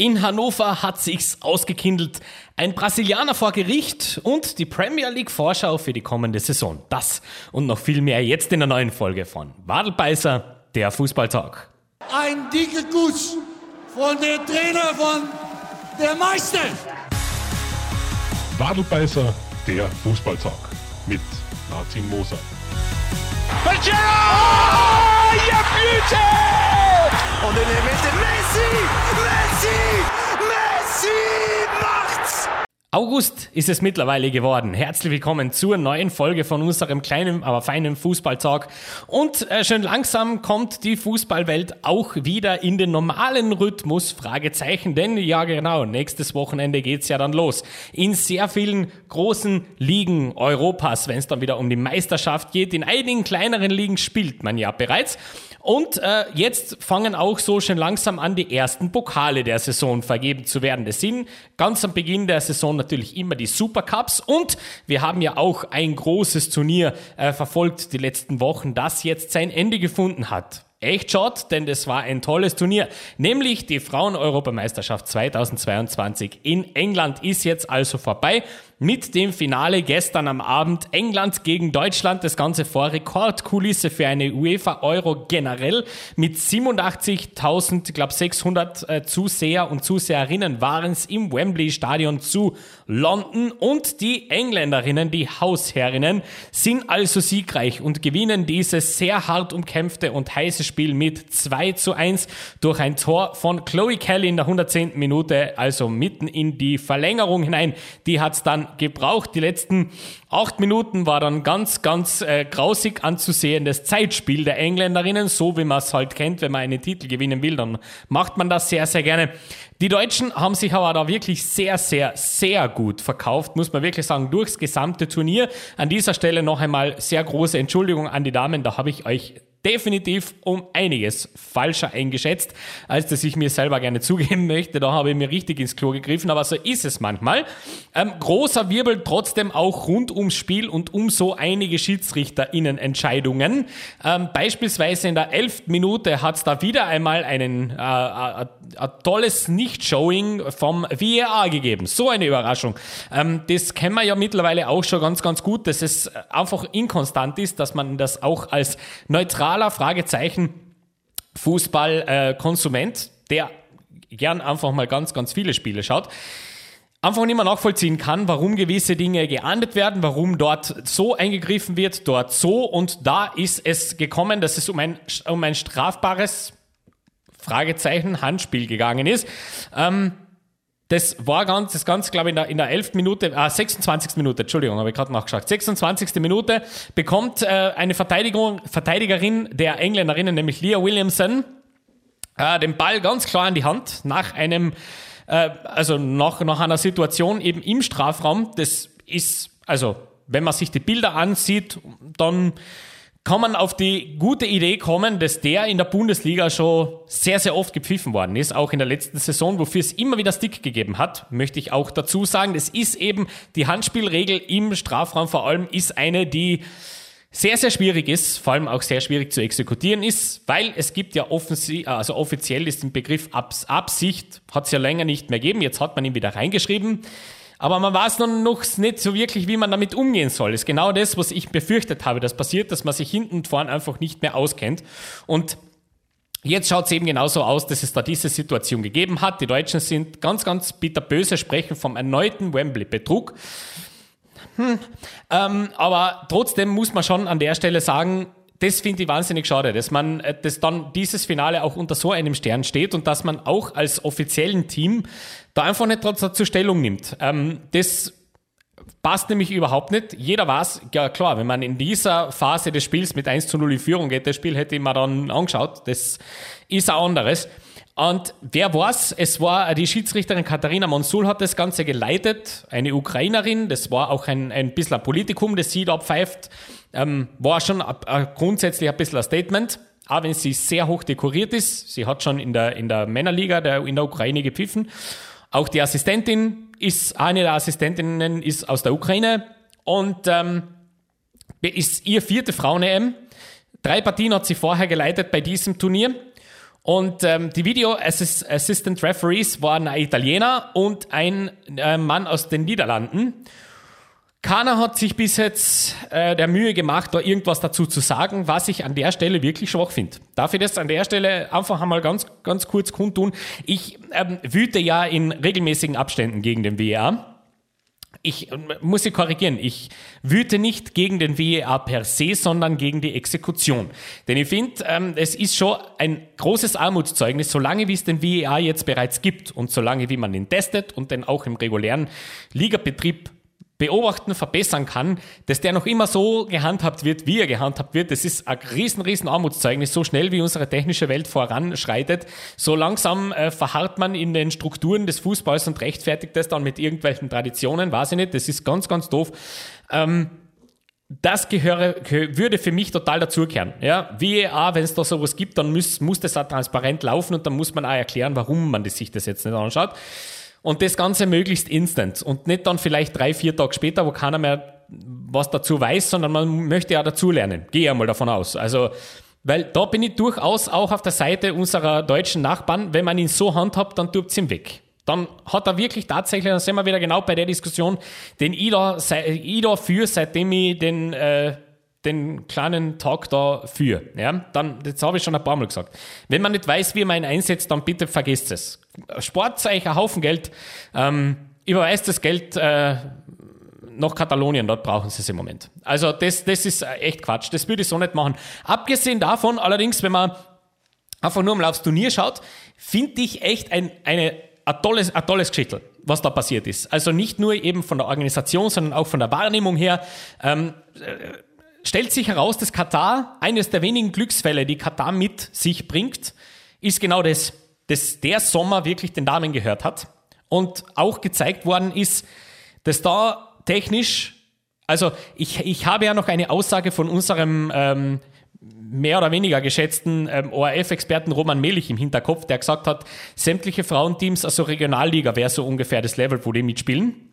In Hannover hat sich's ausgekindelt. Ein Brasilianer vor Gericht und die Premier League Vorschau für die kommende Saison. Das und noch viel mehr jetzt in der neuen Folge von Wadelbeißer, der Fußballtalk. Ein dicker Kuss von der Trainer von der Meister. Wadelbeißer, der Fußballtalk mit Martin Moser. Pajero! Oh, ja, Blüte! Und in der Mitte Messi! Messi! Messi macht's! August ist es mittlerweile geworden. Herzlich willkommen zur neuen Folge von unserem kleinen, aber feinen Fußballtalk. Und äh, schön langsam kommt die Fußballwelt auch wieder in den normalen Rhythmus. Fragezeichen, denn ja genau, nächstes Wochenende geht's ja dann los. In sehr vielen großen Ligen Europas, wenn es dann wieder um die Meisterschaft geht. In einigen kleineren Ligen spielt man ja bereits. Und äh, jetzt fangen auch so schon langsam an, die ersten Pokale der Saison vergeben zu werden. Das sind ganz am Beginn der Saison natürlich immer die Supercups. Und wir haben ja auch ein großes Turnier äh, verfolgt die letzten Wochen, das jetzt sein Ende gefunden hat. Echt schade, denn das war ein tolles Turnier. Nämlich die Frauen-Europameisterschaft 2022 in England ist jetzt also vorbei mit dem Finale gestern am Abend England gegen Deutschland. Das Ganze vor Rekordkulisse für eine UEFA Euro generell mit 87.000, ich glaube 600 äh, Zuseher und Zuseherinnen waren es im Wembley Stadion zu London und die Engländerinnen, die Hausherrinnen, sind also siegreich und gewinnen dieses sehr hart umkämpfte und heiße Spiel mit 2 zu 1 durch ein Tor von Chloe Kelly in der 110. Minute, also mitten in die Verlängerung hinein. Die hat es dann gebraucht. Die letzten acht Minuten war dann ganz, ganz äh, grausig anzusehen. Das Zeitspiel der Engländerinnen, so wie man es halt kennt, wenn man einen Titel gewinnen will, dann macht man das sehr, sehr gerne. Die Deutschen haben sich aber da wirklich sehr, sehr, sehr gut verkauft, muss man wirklich sagen, durchs gesamte Turnier. An dieser Stelle noch einmal sehr große Entschuldigung an die Damen, da habe ich euch definitiv um einiges falscher eingeschätzt, als dass ich mir selber gerne zugeben möchte. Da habe ich mir richtig ins Klo gegriffen, aber so ist es manchmal. Ähm, großer Wirbel trotzdem auch rund ums Spiel und um so einige SchiedsrichterInnen-Entscheidungen. Ähm, beispielsweise in der elften Minute hat es da wieder einmal einen, äh, äh, ein tolles Nicht-Showing vom VAR gegeben. So eine Überraschung. Ähm, das kennen wir ja mittlerweile auch schon ganz, ganz gut, dass es einfach inkonstant ist, dass man das auch als neutral neutraler Fragezeichen Fußballkonsument, der gern einfach mal ganz, ganz viele Spiele schaut, einfach nicht mehr nachvollziehen kann, warum gewisse Dinge geahndet werden, warum dort so eingegriffen wird, dort so. Und da ist es gekommen, dass es um ein, um ein strafbares Fragezeichen Handspiel gegangen ist. Ähm, das war ganz, das Ganze, glaube ich, in der, in der 11. Minute, ah, 26. Minute, Entschuldigung, habe ich gerade nachgeschaut. 26. Minute bekommt äh, eine Verteidigung, Verteidigerin der Engländerinnen, nämlich Leah Williamson, äh, den Ball ganz klar in die Hand nach einem, äh, also nach, nach einer Situation eben im Strafraum. Das ist, also, wenn man sich die Bilder ansieht, dann kann man auf die gute Idee kommen, dass der in der Bundesliga schon sehr, sehr oft gepfiffen worden ist, auch in der letzten Saison, wofür es immer wieder Stick gegeben hat, möchte ich auch dazu sagen. Das ist eben die Handspielregel im Strafraum vor allem, ist eine, die sehr, sehr schwierig ist, vor allem auch sehr schwierig zu exekutieren ist, weil es gibt ja offensiv, also offiziell ist den Begriff Absicht, hat es ja länger nicht mehr gegeben, jetzt hat man ihn wieder reingeschrieben. Aber man weiß noch nicht so wirklich, wie man damit umgehen soll. Das ist genau das, was ich befürchtet habe, das passiert, dass man sich hinten und vorn einfach nicht mehr auskennt. Und Jetzt schaut es eben genauso aus, dass es da diese Situation gegeben hat. Die Deutschen sind ganz, ganz bitterböse, sprechen vom erneuten Wembley-Betrug. Hm. Ähm, aber trotzdem muss man schon an der Stelle sagen, das finde ich wahnsinnig schade, dass man, äh, dass dann dieses Finale auch unter so einem Stern steht und dass man auch als offiziellen Team da einfach nicht dazu Stellung nimmt. Ähm, das passt nämlich überhaupt nicht. Jeder weiß, ja klar, wenn man in dieser Phase des Spiels mit 1 zu 0 in Führung geht, das Spiel hätte ich mir dann angeschaut. Das ist ein anderes. Und wer weiß, es war die Schiedsrichterin Katharina Monsul hat das Ganze geleitet, eine Ukrainerin, das war auch ein, ein bisschen ein Politikum, das sie da pfeift, ähm, war schon a, a, grundsätzlich ein bisschen ein Statement, auch wenn sie sehr hoch dekoriert ist. Sie hat schon in der, in der Männerliga der, in der Ukraine gepfiffen. Auch die Assistentin ist, eine der Assistentinnen ist aus der Ukraine und ähm, ist ihr vierte Frauen-EM. Drei Partien hat sie vorher geleitet bei diesem Turnier Und ähm, die Video Assist Assistant Referees waren ein Italiener und ein äh, Mann aus den Niederlanden. Keiner hat sich bis jetzt äh, der Mühe gemacht, da irgendwas dazu zu sagen, was ich an der Stelle wirklich schwach finde. Darf ich das an der Stelle einfach einmal ganz, ganz kurz kundtun? Ich ähm, wüte ja in regelmäßigen Abständen gegen den WEA. Ich muss Sie korrigieren, ich wüte nicht gegen den WEA per se, sondern gegen die Exekution. Denn ich finde, ähm, es ist schon ein großes Armutszeugnis, solange wie es den WEA jetzt bereits gibt und solange wie man ihn testet und den auch im regulären Ligabetrieb beobachten, verbessern kann, dass der noch immer so gehandhabt wird, wie er gehandhabt wird. Das ist ein riesen, riesen Armutszeugnis. So schnell wie unsere technische Welt voranschreitet, so langsam äh, verharrt man in den Strukturen des Fußballs und rechtfertigt das dann mit irgendwelchen Traditionen, weiß ich nicht. Das ist ganz, ganz doof. Ähm, das gehöre, würde für mich total dazukehren. Ja, VAR, wenn es da sowas gibt, dann muss, muss das auch transparent laufen und dann muss man auch erklären, warum man sich das jetzt nicht anschaut. Und das Ganze möglichst instant und nicht dann vielleicht drei, vier Tage später, wo keiner mehr was dazu weiß, sondern man möchte ja dazulernen. Gehe ja mal davon aus. Also, weil da bin ich durchaus auch auf der Seite unserer deutschen Nachbarn. Wenn man ihn so handhabt, dann tut es ihm weg. Dann hat er wirklich tatsächlich, dann sind wir wieder genau bei der Diskussion, den ich da, ich da für, seitdem ich den, äh, den kleinen Talk da für. Ja, dann, das habe ich schon ein paar Mal gesagt. Wenn man nicht weiß, wie man ihn einsetzt, dann bitte vergesst es. Spart euch ein Haufen Geld. Ähm, überweist das Geld äh, nach Katalonien, dort brauchen sie es im Moment. Also das, das ist echt Quatsch. Das würde ich so nicht machen. Abgesehen davon, allerdings, wenn man einfach nur mal aufs Turnier schaut, finde ich echt ein, eine, ein tolles, ein tolles Geschichte, was da passiert ist. Also nicht nur eben von der Organisation, sondern auch von der Wahrnehmung her. Ähm, stellt sich heraus, dass Katar, eines der wenigen Glücksfälle, die Katar mit sich bringt, ist genau das, dass der Sommer wirklich den Damen gehört hat und auch gezeigt worden ist, dass da technisch, also ich, ich habe ja noch eine Aussage von unserem ähm, mehr oder weniger geschätzten ähm, ORF-Experten Roman Melich im Hinterkopf, der gesagt hat, sämtliche Frauenteams, also Regionalliga wäre so ungefähr das Level, wo die mitspielen.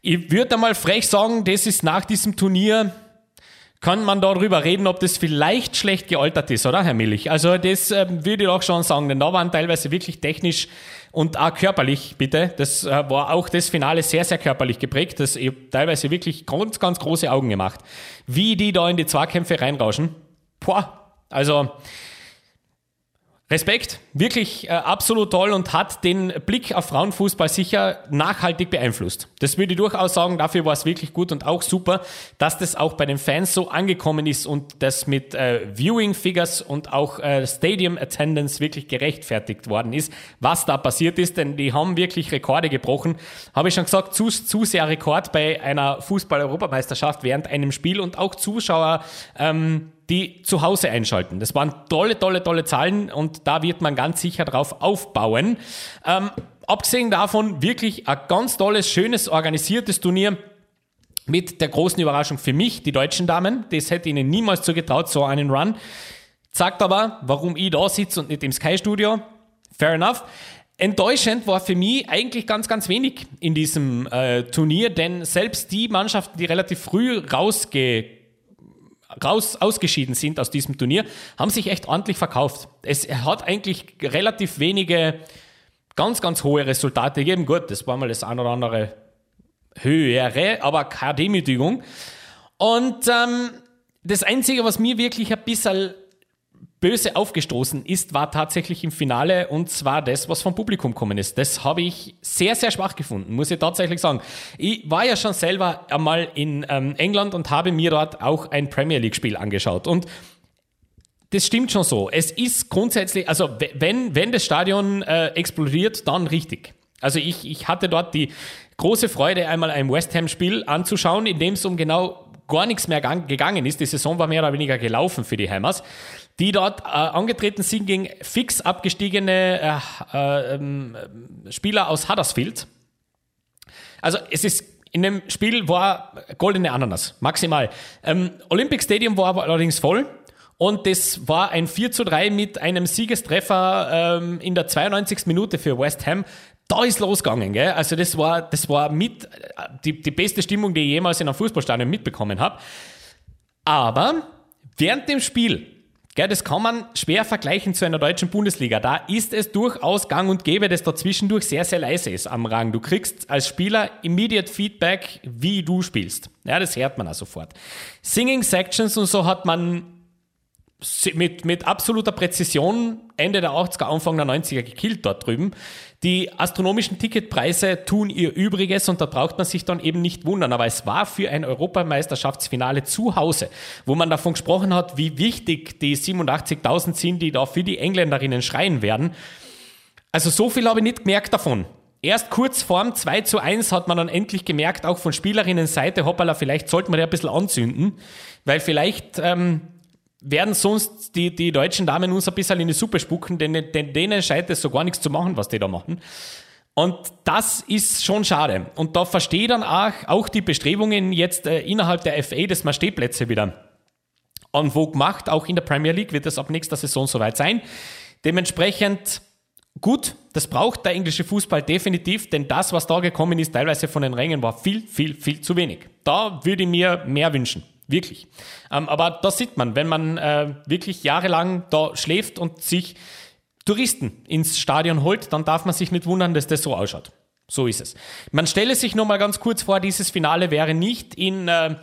Ich würde einmal frech sagen, das ist nach diesem Turnier, kann man darüber reden, ob das vielleicht schlecht gealtert ist, oder, Herr Millich? Also, das äh, würde ich auch schon sagen, denn da waren teilweise wirklich technisch und auch körperlich, bitte. Das äh, war auch das Finale sehr, sehr körperlich geprägt. Das ich teilweise wirklich ganz, ganz große Augen gemacht. Wie die da in die Zweikämpfe reinrauschen. Boah, also Respekt, wirklich äh, absolut toll und hat den Blick auf Frauenfußball sicher nachhaltig beeinflusst. Das würde ich durchaus sagen, dafür war es wirklich gut und auch super, dass das auch bei den Fans so angekommen ist und das mit äh, Viewing Figures und auch äh, Stadium Attendance wirklich gerechtfertigt worden ist, was da passiert ist, denn die haben wirklich Rekorde gebrochen. Habe ich schon gesagt, zu, zu sehr Rekord bei einer Fußball-Europameisterschaft während einem Spiel und auch Zuschauer ähm, die zu Hause einschalten. Das waren tolle, tolle, tolle Zahlen und da wird man ganz sicher drauf aufbauen. Ähm, abgesehen davon wirklich ein ganz tolles, schönes, organisiertes Turnier mit der großen Überraschung für mich, die deutschen Damen. Das hätte ihnen niemals zugetraut, so einen Run. Sagt aber, warum ich da sitze und nicht im Sky-Studio. Fair enough. Enttäuschend war für mich eigentlich ganz, ganz wenig in diesem äh, Turnier, denn selbst die Mannschaften, die relativ früh rausgekommen raus, ausgeschieden sind aus diesem Turnier, haben sich echt ordentlich verkauft. Es hat eigentlich relativ wenige ganz, ganz hohe Resultate gegeben. Gut, das war mal das ein oder andere höhere, aber keine Demütigung. Und ähm, das Einzige, was mir wirklich ein bisschen böse aufgestoßen ist, war tatsächlich im Finale und zwar das, was vom Publikum gekommen ist. Das habe ich sehr, sehr schwach gefunden, muss ich tatsächlich sagen. Ich war ja schon selber einmal in ähm, England und habe mir dort auch ein Premier League-Spiel angeschaut und das stimmt schon so. Es ist grundsätzlich, also wenn, wenn das Stadion äh, explodiert, dann richtig. Also ich, ich hatte dort die große Freude, einmal ein West Ham-Spiel anzuschauen, in dem es um genau gar nichts mehr gegangen ist. Die Saison war mehr oder weniger gelaufen für die Hammers die dort äh, angetreten sind gegen fix abgestiegene äh, äh, ähm, Spieler aus Huddersfield. Also es ist in dem Spiel war goldene Ananas, maximal. Ähm, Olympic Stadium war aber allerdings voll. Und das war ein 4 zu 3 mit einem Siegestreffer ähm, in der 92. Minute für West Ham. Da ist losgegangen, gell? Also das war, das war mit äh, die, die beste Stimmung, die ich jemals in einem Fußballstadion mitbekommen habe. Aber während dem Spiel Gell, das kann man schwer vergleichen zu einer deutschen Bundesliga. Da ist es durchaus gang und gäbe, dass da zwischendurch sehr, sehr leise ist am Rang. Du kriegst als Spieler immediate Feedback, wie du spielst. Ja, das hört man auch sofort. Singing Sections und so hat man mit, mit absoluter Präzision Ende der 80er, Anfang der 90er gekillt dort drüben. Die astronomischen Ticketpreise tun ihr Übriges und da braucht man sich dann eben nicht wundern. Aber es war für ein Europameisterschaftsfinale zu Hause, wo man davon gesprochen hat, wie wichtig die 87.000 sind, die da für die Engländerinnen schreien werden. Also so viel habe ich nicht gemerkt davon. Erst kurz vorm 2 zu 1 hat man dann endlich gemerkt, auch von Spielerinnenseite, hoppala, vielleicht sollten wir ja ein bisschen anzünden, weil vielleicht ähm, werden sonst die, die deutschen Damen uns ein bisschen in die Suppe spucken, denn, denn denen scheint es so gar nichts zu machen, was die da machen. Und das ist schon schade. Und da verstehe ich dann auch, auch die Bestrebungen jetzt äh, innerhalb der FA, dass man Stehplätze wieder en vogue macht. Auch in der Premier League wird es ab nächster Saison soweit sein. Dementsprechend gut, das braucht der englische Fußball definitiv, denn das, was da gekommen ist, teilweise von den Rängen, war viel, viel, viel zu wenig. Da würde ich mir mehr wünschen. Wirklich. Ähm, aber das sieht man, wenn man äh, wirklich jahrelang da schläft und sich Touristen ins Stadion holt, dann darf man sich nicht wundern, dass das so ausschaut. So ist es. Man stelle sich nur mal ganz kurz vor, dieses Finale wäre nicht in, äh,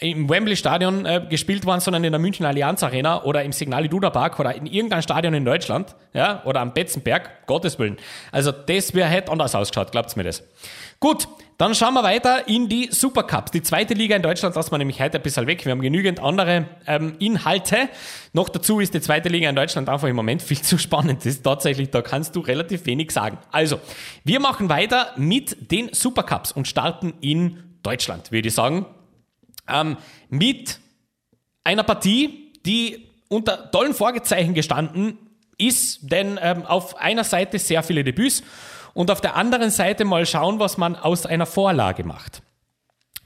im Wembley Stadion äh, gespielt worden, sondern in der München Allianz Arena oder im Signal Iduna Park oder in irgendeinem Stadion in Deutschland, ja, oder am Betzenberg, Gottes Willen. Also das wäre hätte anders ausgeschaut, glaubt mir das. Gut, dann schauen wir weiter in die Supercups. Die zweite Liga in Deutschland lassen wir nämlich heute ein bisschen weg. Wir haben genügend andere ähm, Inhalte. Noch dazu ist die zweite Liga in Deutschland einfach im Moment viel zu spannend. Das ist tatsächlich, da kannst du relativ wenig sagen. Also, wir machen weiter mit den Supercups und starten in Deutschland, würde ich sagen. Ähm, mit einer Partie, die unter tollen Vorgezeichen gestanden ist, denn ähm, auf einer Seite sehr viele Debüts und auf der anderen Seite mal schauen, was man aus einer Vorlage macht.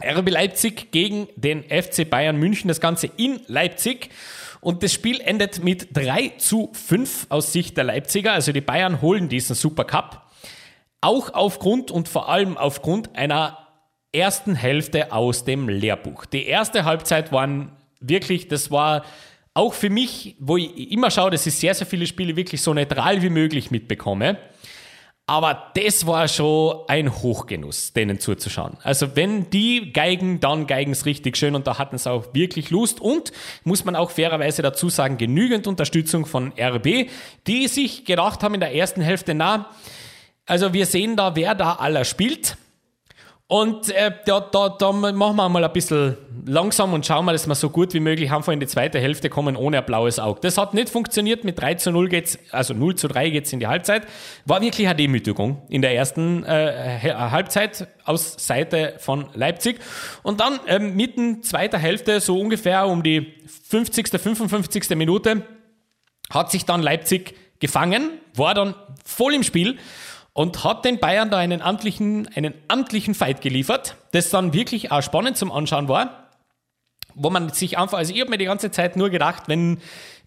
RB Leipzig gegen den FC Bayern München, das Ganze in Leipzig. Und das Spiel endet mit 3 zu 5 aus Sicht der Leipziger. Also die Bayern holen diesen Supercup. Auch aufgrund und vor allem aufgrund einer ersten Hälfte aus dem Lehrbuch. Die erste Halbzeit waren wirklich, das war auch für mich, wo ich immer schaue, dass ich sehr, sehr viele Spiele wirklich so neutral wie möglich mitbekomme. Aber das war schon ein Hochgenuss, denen zuzuschauen. Also wenn die geigen, dann geigen es richtig schön und da hatten sie auch wirklich Lust und, muss man auch fairerweise dazu sagen, genügend Unterstützung von RB, die sich gedacht haben in der ersten Hälfte, na, also wir sehen da, wer da aller spielt. Und äh, da, da, da machen wir mal ein bisschen langsam und schauen wir, dass wir so gut wie möglich einfach in die zweite Hälfte kommen ohne ein blaues Auge. Das hat nicht funktioniert. Mit 3 zu 0 geht's, also 0 zu 3 geht's in die Halbzeit. War wirklich eine Demütigung in der ersten äh, Halbzeit aus Seite von Leipzig. Und dann ähm, mitten zweiter Hälfte, so ungefähr um die 50., 55. Minute, hat sich dann Leipzig gefangen, war dann voll im Spiel und hat den Bayern da einen amtlichen, einen amtlichen Fight geliefert, das dann wirklich auch spannend zum Anschauen war, wo man sich einfach, also ich habe mir die ganze Zeit nur gedacht, wenn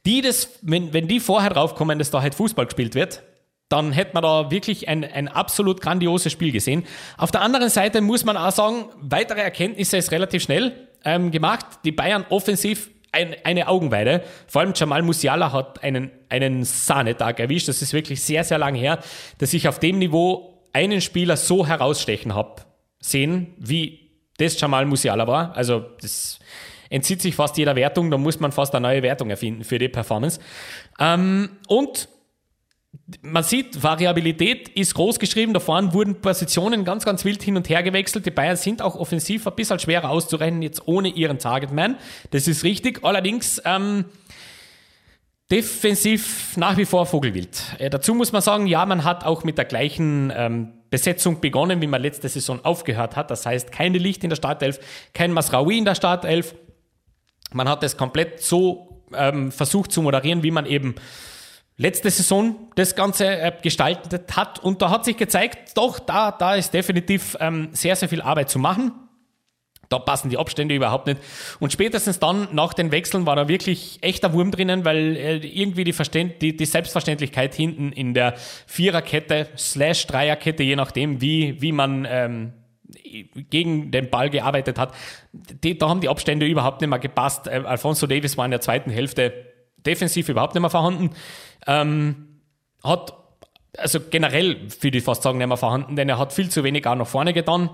die das, wenn, wenn die vorher draufkommen, dass da halt Fußball gespielt wird, dann hätte man da wirklich ein, ein absolut grandioses Spiel gesehen. Auf der anderen Seite muss man auch sagen, weitere Erkenntnisse ist relativ schnell ähm, gemacht. Die Bayern offensiv ein, eine Augenweide. Vor allem Jamal Musiala hat einen, einen Sahnetag erwischt. Das ist wirklich sehr, sehr lang her, dass ich auf dem Niveau einen Spieler so herausstechen habe sehen, wie das Jamal Musiala war. Also das entzieht sich fast jeder Wertung. Da muss man fast eine neue Wertung erfinden für die Performance. Ähm, und man sieht, Variabilität ist groß geschrieben. Da vorne wurden Positionen ganz, ganz wild hin und her gewechselt. Die Bayern sind auch offensiv ein bisschen schwerer auszurennen, jetzt ohne ihren Targetman. Das ist richtig. Allerdings ähm, defensiv nach wie vor Vogelwild. Äh, dazu muss man sagen, ja, man hat auch mit der gleichen ähm, Besetzung begonnen, wie man letzte Saison aufgehört hat. Das heißt, keine Licht in der Startelf, kein Masraoui in der Startelf. Man hat es komplett so ähm, versucht zu moderieren, wie man eben letzte Saison das Ganze äh, gestaltet hat. Und da hat sich gezeigt, doch, da, da ist definitiv ähm, sehr, sehr viel Arbeit zu machen. Da passen die Abstände überhaupt nicht. Und spätestens dann, nach den Wechseln, war da wirklich echter Wurm drinnen, weil äh, irgendwie die, Verständ die, die Selbstverständlichkeit hinten in der Viererkette slash Dreierkette, je nachdem, wie, wie man ähm, gegen den Ball gearbeitet hat, die, da haben die Abstände überhaupt nicht mehr gepasst. Äh, Alfonso Davis war in der zweiten Hälfte defensiv überhaupt nicht mehr vorhanden. Ähm, hat, also generell, würde ich fast sagen, nicht mehr vorhanden, denn er hat viel zu wenig auch nach vorne getan,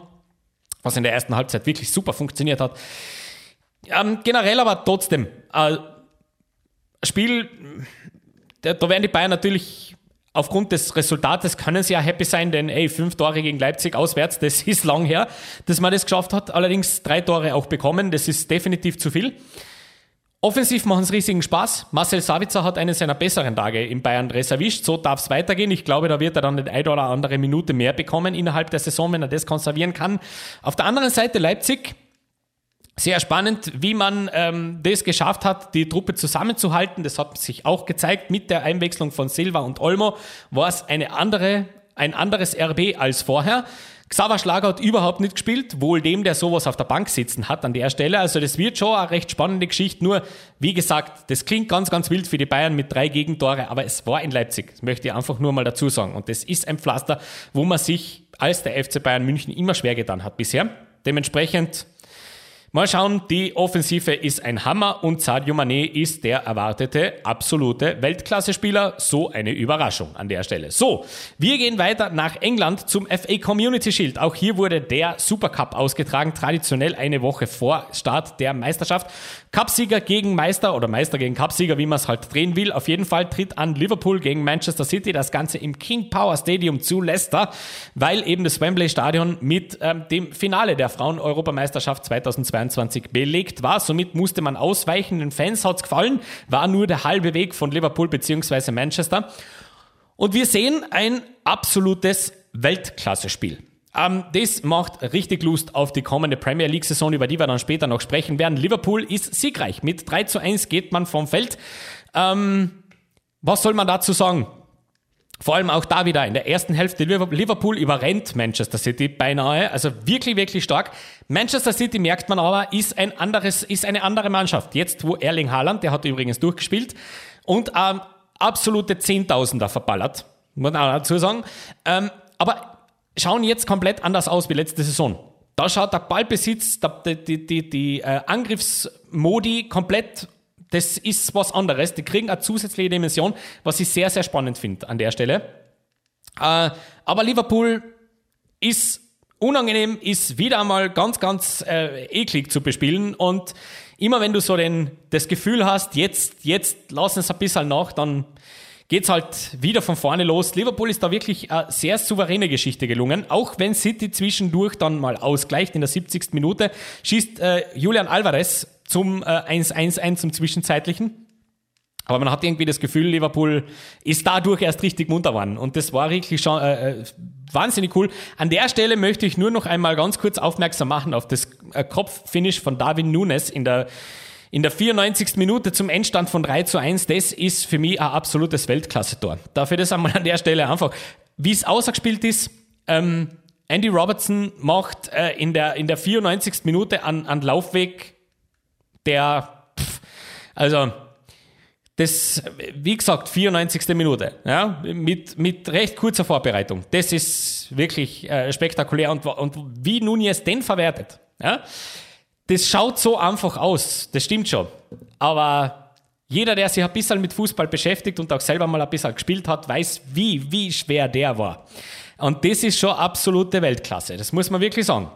was in der ersten Halbzeit wirklich super funktioniert hat. Ähm, generell aber trotzdem, äh, Spiel, da, da werden die Bayern natürlich aufgrund des Resultates können sie ja happy sein, denn ey, fünf Tore gegen Leipzig auswärts, das ist lang her, dass man das geschafft hat. Allerdings drei Tore auch bekommen, das ist definitiv zu viel. Offensiv machen es riesigen Spaß. Marcel Savitzer hat einen seiner besseren Tage im Bayern-Dress erwischt. So darf es weitergehen. Ich glaube, da wird er dann eine oder andere Minute mehr bekommen innerhalb der Saison, wenn er das konservieren kann. Auf der anderen Seite Leipzig, sehr spannend, wie man ähm, das geschafft hat, die Truppe zusammenzuhalten. Das hat sich auch gezeigt mit der Einwechslung von Silva und Olmo. War es eine andere, ein anderes RB als vorher. Xaver Schlager hat überhaupt nicht gespielt, wohl dem, der sowas auf der Bank sitzen hat an der Stelle. Also das wird schon eine recht spannende Geschichte. Nur, wie gesagt, das klingt ganz, ganz wild für die Bayern mit drei Gegentore, aber es war in Leipzig. Das möchte ich einfach nur mal dazu sagen. Und das ist ein Pflaster, wo man sich als der FC Bayern München immer schwer getan hat bisher. Dementsprechend Mal schauen, die Offensive ist ein Hammer und Sadio Mané ist der erwartete absolute Weltklasse-Spieler. So eine Überraschung an der Stelle. So, wir gehen weiter nach England zum FA Community Shield. Auch hier wurde der Supercup ausgetragen, traditionell eine Woche vor Start der Meisterschaft. Cupsieger gegen Meister oder Meister gegen Cupsieger, wie man es halt drehen will. Auf jeden Fall tritt an Liverpool gegen Manchester City. Das Ganze im King Power Stadium zu Leicester, weil eben das Wembley Stadion mit ähm, dem Finale der Frauen-Europameisterschaft 2022 2022 belegt war. Somit musste man ausweichen. Den Fans hat es gefallen, war nur der halbe Weg von Liverpool bzw. Manchester. Und wir sehen ein absolutes Weltklasse-Spiel. Ähm, das macht richtig Lust auf die kommende Premier League-Saison, über die wir dann später noch sprechen werden. Liverpool ist siegreich. Mit 3 zu 1 geht man vom Feld. Ähm, was soll man dazu sagen? Vor allem auch da wieder in der ersten Hälfte Liverpool überrennt Manchester City beinahe. Also wirklich, wirklich stark. Manchester City merkt man aber, ist ein anderes, ist eine andere Mannschaft. Jetzt, wo Erling Haaland, der hat übrigens durchgespielt und ähm, absolute Zehntausender verballert. Muss man auch dazu sagen. Ähm, aber schauen jetzt komplett anders aus wie letzte Saison. Da schaut der Ballbesitz, die, die, die, die äh, Angriffsmodi komplett das ist was anderes. Die kriegen eine zusätzliche Dimension, was ich sehr, sehr spannend finde an der Stelle. Äh, aber Liverpool ist unangenehm, ist wieder einmal ganz, ganz äh, eklig zu bespielen. Und immer wenn du so den, das Gefühl hast, jetzt, jetzt lassen es ein bisschen nach, dann geht's halt wieder von vorne los. Liverpool ist da wirklich eine sehr souveräne Geschichte gelungen. Auch wenn City zwischendurch dann mal ausgleicht in der 70. Minute, schießt äh, Julian Alvarez zum äh, 1-1-1 zum Zwischenzeitlichen. Aber man hat irgendwie das Gefühl, Liverpool ist dadurch erst richtig munter geworden. Und das war wirklich schon äh, äh, wahnsinnig cool. An der Stelle möchte ich nur noch einmal ganz kurz aufmerksam machen auf das äh, Kopffinish von Darwin Nunes in der, in der 94. Minute zum Endstand von 3 zu 1. Das ist für mich ein absolutes Weltklasse-Tor. Dafür das einmal an der Stelle einfach, wie es ausgespielt ist. Ähm, Andy Robertson macht äh, in, der, in der 94. Minute an, an Laufweg der, pff, also, das, wie gesagt, 94. Minute, ja, mit, mit recht kurzer Vorbereitung. Das ist wirklich äh, spektakulär und, und wie Nunez den verwertet, ja, das schaut so einfach aus, das stimmt schon. Aber jeder, der sich ein bisschen mit Fußball beschäftigt und auch selber mal ein bisschen gespielt hat, weiß, wie, wie schwer der war. Und das ist schon absolute Weltklasse, das muss man wirklich sagen.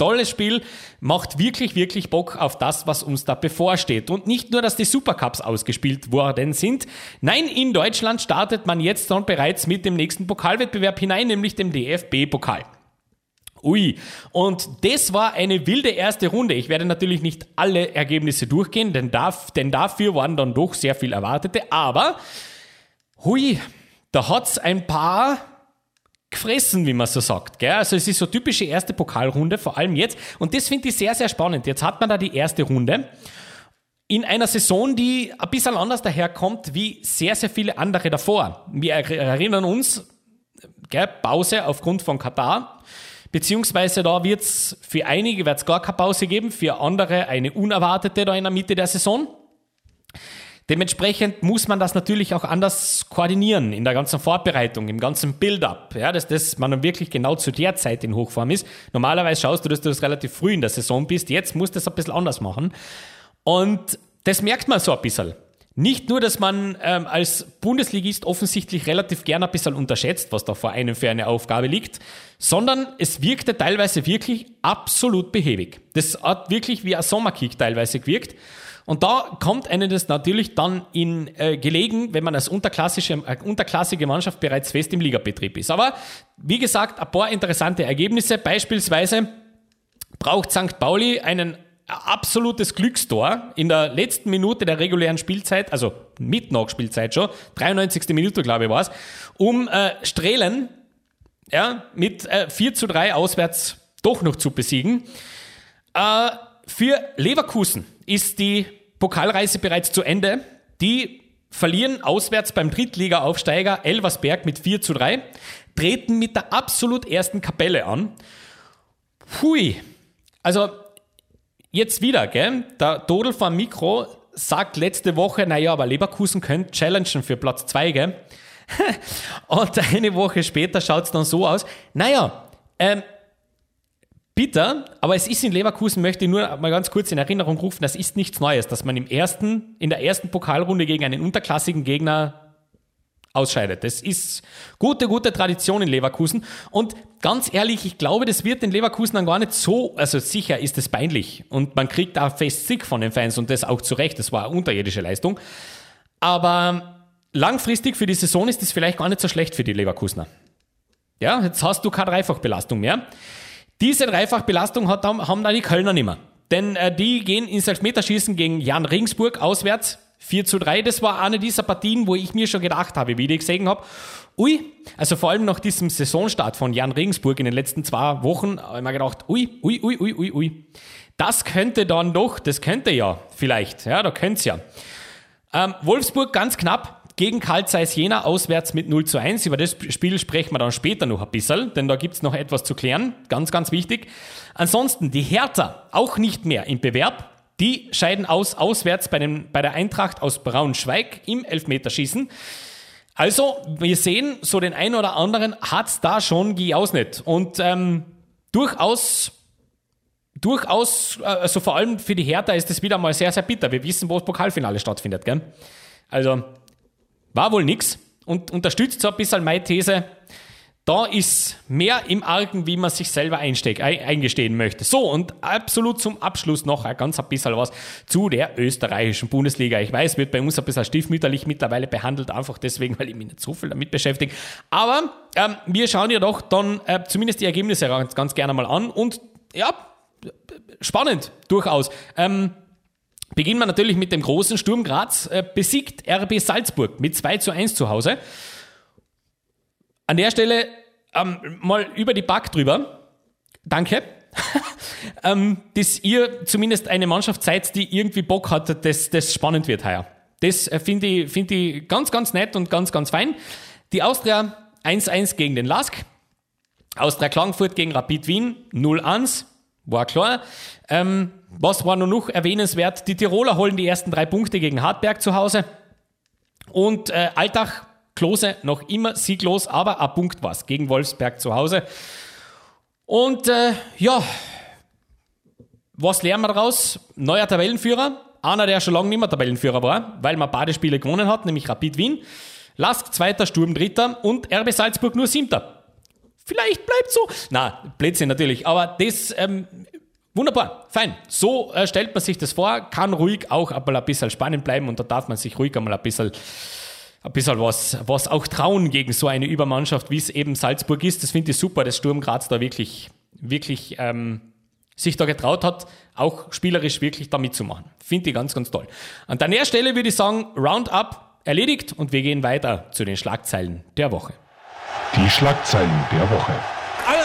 Tolles Spiel, macht wirklich, wirklich Bock auf das, was uns da bevorsteht. Und nicht nur, dass die Supercups ausgespielt worden sind. Nein, in Deutschland startet man jetzt dann bereits mit dem nächsten Pokalwettbewerb hinein, nämlich dem DFB-Pokal. Ui, und das war eine wilde erste Runde. Ich werde natürlich nicht alle Ergebnisse durchgehen, denn, darf, denn dafür waren dann doch sehr viel Erwartete. Aber, hui, da hat's ein paar gefressen, wie man so sagt. Gell? Also es ist so typische erste Pokalrunde, vor allem jetzt. Und das finde ich sehr, sehr spannend. Jetzt hat man da die erste Runde in einer Saison, die ein bisschen anders daherkommt wie sehr, sehr viele andere davor. Wir erinnern uns, gell, Pause aufgrund von Katar, beziehungsweise da wird es für einige wird's gar keine Pause geben, für andere eine unerwartete da in der Mitte der Saison. Dementsprechend muss man das natürlich auch anders koordinieren in der ganzen Vorbereitung, im ganzen Build-up, ja, dass das man wirklich genau zu der Zeit in Hochform ist. Normalerweise schaust du, dass du das relativ früh in der Saison bist. Jetzt musst du das ein bisschen anders machen. Und das merkt man so ein bisschen. nicht nur, dass man ähm, als Bundesligist offensichtlich relativ gern ein bisschen unterschätzt, was da vor einem für eine Aufgabe liegt, sondern es wirkte teilweise wirklich absolut behäbig. Das hat wirklich wie ein Sommerkick teilweise gewirkt. Und da kommt einem das natürlich dann in äh, gelegen, wenn man als unterklassische, äh, unterklassige Mannschaft bereits fest im Ligabetrieb ist. Aber wie gesagt, ein paar interessante Ergebnisse. Beispielsweise braucht St. Pauli einen absolutes Glückstor in der letzten Minute der regulären Spielzeit, also mit Nachspielzeit schon, 93. Minute glaube ich war es, um äh, Strehlen ja, mit äh, 4 zu 3 auswärts doch noch zu besiegen. Äh, für Leverkusen ist die Pokalreise bereits zu Ende. Die verlieren auswärts beim Drittliga-Aufsteiger Elversberg mit 4 zu 3, treten mit der absolut ersten Kapelle an. Hui. Also Jetzt wieder, gell? Der Dodel vom Mikro sagt letzte Woche, naja, aber Leverkusen könnte challengen für Platz 2, gell? Und eine Woche später schaut es dann so aus. Naja, ähm, bitter, aber es ist in Leverkusen, möchte ich nur mal ganz kurz in Erinnerung rufen, das ist nichts Neues, dass man im ersten, in der ersten Pokalrunde gegen einen unterklassigen Gegner ausscheidet. Das ist gute, gute Tradition in Leverkusen. Und ganz ehrlich, ich glaube, das wird den Leverkusen dann gar nicht so, also sicher ist es peinlich. Und man kriegt da fest Sick von den Fans und das auch zu Recht. Das war eine unterirdische Leistung. Aber langfristig für die Saison ist das vielleicht gar nicht so schlecht für die Leverkusener. Ja, jetzt hast du keine Dreifachbelastung mehr. Diese Dreifachbelastung hat, haben dann die Kölner nicht mehr. Denn äh, die gehen ins Elfmeterschießen gegen Jan Regensburg auswärts 4 zu 3, das war eine dieser Partien, wo ich mir schon gedacht habe, wie ich gesehen habe, ui, also vor allem nach diesem Saisonstart von Jan Regensburg in den letzten zwei Wochen, habe ich mir gedacht, ui, ui, ui, ui, ui, ui. Das könnte dann doch, das könnte ja vielleicht, ja, da könnte es ja. Ähm, Wolfsburg ganz knapp gegen Karl Zeiss Jena auswärts mit 0 zu 1. Über das Spiel sprechen wir dann später noch ein bisschen, denn da gibt es noch etwas zu klären. Ganz, ganz wichtig. Ansonsten die Hertha auch nicht mehr im Bewerb. Die scheiden aus auswärts bei, den, bei der Eintracht aus Braunschweig im Elfmeterschießen. Also, wir sehen, so den einen oder anderen hat's da schon geausnet. Und ähm, durchaus, durchaus, also vor allem für die Hertha ist es wieder mal sehr, sehr bitter. Wir wissen, wo das Pokalfinale stattfindet. Gell? Also, war wohl nix und unterstützt so ein bisschen meine These, da ist mehr im Argen, wie man sich selber einsteck, eingestehen möchte. So, und absolut zum Abschluss noch ein ganz ein bisschen was zu der österreichischen Bundesliga. Ich weiß, wird bei uns ein bisschen stiefmütterlich mittlerweile behandelt, einfach deswegen, weil ich mich nicht so viel damit beschäftige. Aber ähm, wir schauen ja doch dann äh, zumindest die Ergebnisse ganz, ganz gerne mal an und ja, spannend durchaus. Ähm, beginnen wir natürlich mit dem großen Sturm Graz, äh, besiegt RB Salzburg mit 2 zu 1 zu Hause. An der Stelle ähm, mal über die Back drüber. Danke. ähm, dass ihr zumindest eine Mannschaft seid, die irgendwie Bock hat, dass das spannend wird heuer. Das äh, finde ich, find ich ganz, ganz nett und ganz, ganz fein. Die Austria 1-1 gegen den Lask. Austria Klagenfurt gegen Rapid Wien 0-1. War klar. Ähm, was war nur noch erwähnenswert? Die Tiroler holen die ersten drei Punkte gegen Hartberg zu Hause. Und äh, Altach Klose noch immer sieglos, aber ein Punkt was gegen Wolfsberg zu Hause. Und äh, ja, was lernen wir daraus? Neuer Tabellenführer, einer, der schon lange nicht mehr Tabellenführer war, weil man beide Spiele gewonnen hat, nämlich Rapid Wien. Lask zweiter, Sturm dritter und RB Salzburg nur siebter. Vielleicht bleibt so. Na, Blödsinn natürlich, aber das ähm, Wunderbar, fein. So äh, stellt man sich das vor, kann ruhig auch einmal ein bisschen spannend bleiben und da darf man sich ruhig einmal ein bisschen ein bisschen was, was auch trauen gegen so eine Übermannschaft, wie es eben Salzburg ist. Das finde ich super, dass Sturm Graz da wirklich, wirklich ähm, sich da getraut hat, auch spielerisch wirklich da mitzumachen. Finde ich ganz, ganz toll. An der Stelle würde ich sagen, Roundup erledigt und wir gehen weiter zu den Schlagzeilen der Woche. Die Schlagzeilen der Woche.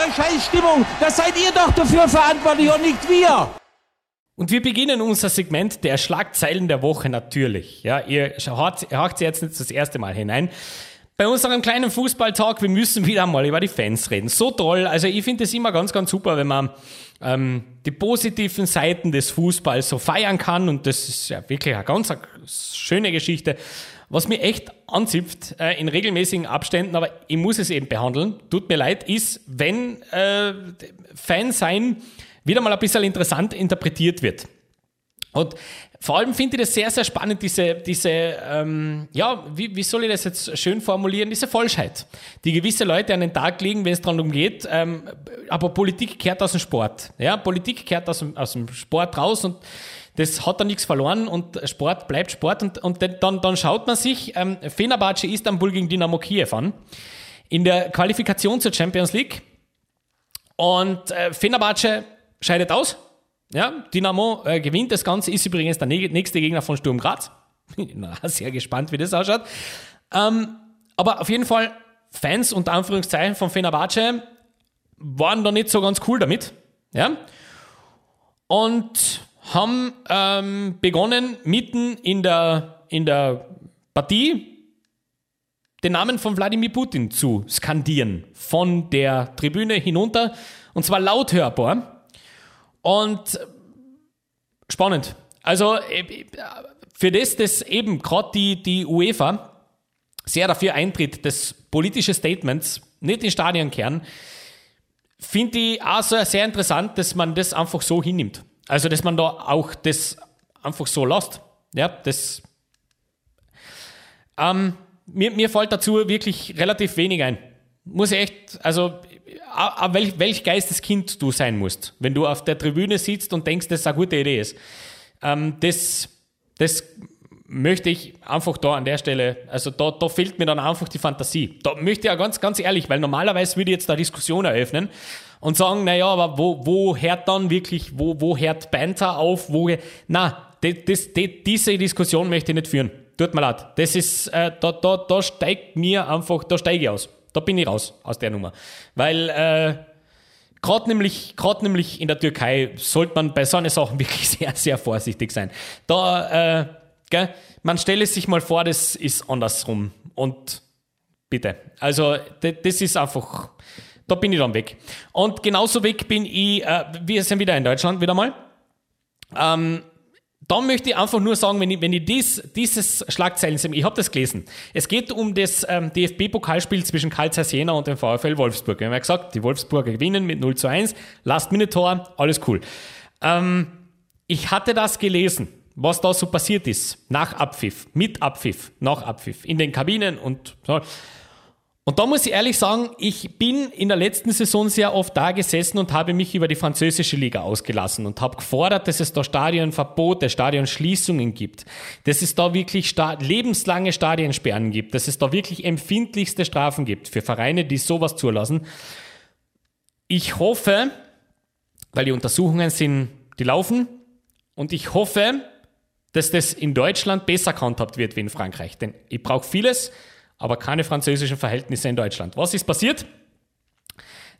Eure Scheißstimmung, das seid ihr doch dafür verantwortlich und nicht wir. Und wir beginnen unser Segment der Schlagzeilen der Woche natürlich. Ja, ihr hakt, jetzt nicht das erste Mal hinein. Bei unserem kleinen Fußballtalk, wir müssen wieder mal über die Fans reden. So toll. Also ich finde es immer ganz, ganz super, wenn man ähm, die positiven Seiten des Fußballs so feiern kann. Und das ist ja wirklich eine ganz schöne Geschichte. Was mir echt anzipft äh, in regelmäßigen Abständen, aber ich muss es eben behandeln, tut mir leid, ist, wenn äh, Fan sein wieder mal ein bisschen interessant interpretiert wird. Und vor allem finde ich das sehr, sehr spannend, diese, diese ähm, ja, wie, wie soll ich das jetzt schön formulieren, diese Falschheit, die gewisse Leute an den Tag legen, wenn es darum geht, ähm, aber Politik kehrt aus dem Sport. Ja, Politik kehrt aus dem, aus dem Sport raus und das hat da nichts verloren und Sport bleibt Sport und, und dann, dann schaut man sich ähm, Fenerbahce Istanbul gegen Dynamo Kiew an in der Qualifikation zur Champions League und äh, Fenerbahce scheidet aus ja, Dynamo äh, gewinnt das Ganze, ist übrigens der nächste Gegner von Sturm Graz. Sehr gespannt, wie das ausschaut. Ähm, aber auf jeden Fall, Fans unter Anführungszeichen von Fenerbahce waren da nicht so ganz cool damit. Ja? Und haben ähm, begonnen, mitten in der, in der Partie den Namen von Wladimir Putin zu skandieren. Von der Tribüne hinunter. Und zwar laut hörbar. Und spannend. Also äh, für das, dass eben gerade die, die UEFA sehr dafür eintritt, dass politische Statements nicht in Stadien kehren, finde ich also sehr interessant, dass man das einfach so hinnimmt. Also, dass man da auch das einfach so lässt. Ja, das. Ähm, mir, mir fällt dazu wirklich relativ wenig ein. Muss ich echt, also welch, welch Geisteskind du sein musst, wenn du auf der Tribüne sitzt und denkst, dass es eine gute Idee ist. Ähm, das, das möchte ich einfach da an der Stelle, also da, da fehlt mir dann einfach die Fantasie. Da möchte ich ja ganz, ganz ehrlich, weil normalerweise würde ich jetzt da Diskussion eröffnen und sagen, naja, aber wo, wo hört dann wirklich, wo, wo hört Banter auf, wo, na, das, das, diese Diskussion möchte ich nicht führen. Tut mir leid. Das ist, äh, da, da, da steigt mir einfach, da steige ich aus. Da bin ich raus aus der Nummer. Weil äh, gerade nämlich, nämlich in der Türkei sollte man bei so einer Sachen wirklich sehr, sehr vorsichtig sein. Da, äh, gell, man stelle sich mal vor, das ist andersrum. Und bitte. Also, das ist einfach, da bin ich dann weg. Und genauso weg bin ich, äh, wir sind wieder in Deutschland wieder mal. Ähm, da möchte ich einfach nur sagen, wenn ich, wenn ich dies, dieses Schlagzeilen ich habe das gelesen. Es geht um das ähm, DFB-Pokalspiel zwischen Karl Zeiss Jena und dem VfL Wolfsburg. Wir haben ja gesagt, die Wolfsburger gewinnen mit 0 zu 1, Last-Minute-Tor, alles cool. Ähm, ich hatte das gelesen, was da so passiert ist, nach Abpfiff, mit Abpfiff, nach Abpfiff, in den Kabinen und so. Und da muss ich ehrlich sagen, ich bin in der letzten Saison sehr oft da gesessen und habe mich über die französische Liga ausgelassen und habe gefordert, dass es da Stadionverbote, Stadionschließungen gibt, dass es da wirklich sta lebenslange Stadionsperren gibt, dass es da wirklich empfindlichste Strafen gibt für Vereine, die sowas zulassen. Ich hoffe, weil die Untersuchungen sind, die laufen, und ich hoffe, dass das in Deutschland besser gehandhabt wird wie in Frankreich. Denn ich brauche vieles, aber keine französischen Verhältnisse in Deutschland. Was ist passiert?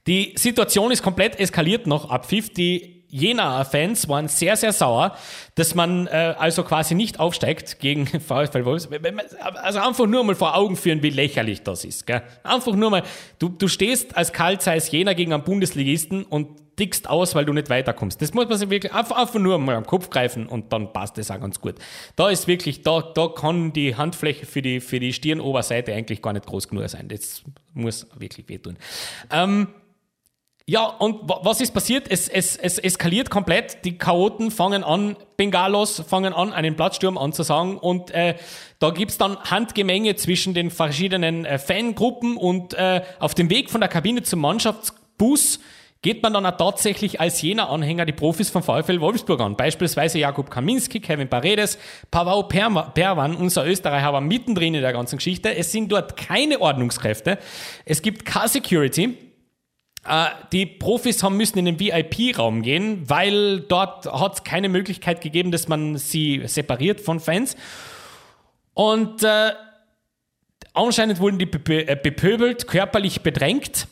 Die Situation ist komplett eskaliert nach Abpfiff. Die Jena-Fans waren sehr, sehr sauer, dass man äh, also quasi nicht aufsteigt gegen VfL Wolfsburg. Also einfach nur mal vor Augen führen, wie lächerlich das ist. Gell? Einfach nur mal, du, du stehst als Karl Zeiss Jena gegen einen Bundesligisten und dickst aus, weil du nicht weiterkommst. Das muss man sich wirklich einfach, einfach nur mal am Kopf greifen und dann passt das auch ganz gut. Da ist wirklich, da, da kann die Handfläche für die, für die Stirnoberseite eigentlich gar nicht groß genug sein. Das muss wirklich wehtun. Ähm, ja, und was ist passiert? Es, es, es eskaliert komplett. Die Chaoten fangen an, Bengalos fangen an, einen Platzsturm anzusagen. Und äh, da gibt's dann Handgemenge zwischen den verschiedenen äh, Fangruppen. Und äh, auf dem Weg von der Kabine zum Mannschaftsbus geht man dann auch tatsächlich als jener Anhänger die Profis von VfL Wolfsburg an. Beispielsweise Jakub Kaminski, Kevin Paredes, Pavao Perwan, unser Österreicher, war mittendrin in der ganzen Geschichte. Es sind dort keine Ordnungskräfte. Es gibt keine Security. Äh, die Profis haben müssen in den VIP-Raum gehen, weil dort hat es keine Möglichkeit gegeben, dass man sie separiert von Fans. Und äh, anscheinend wurden die äh, bepöbelt, körperlich bedrängt.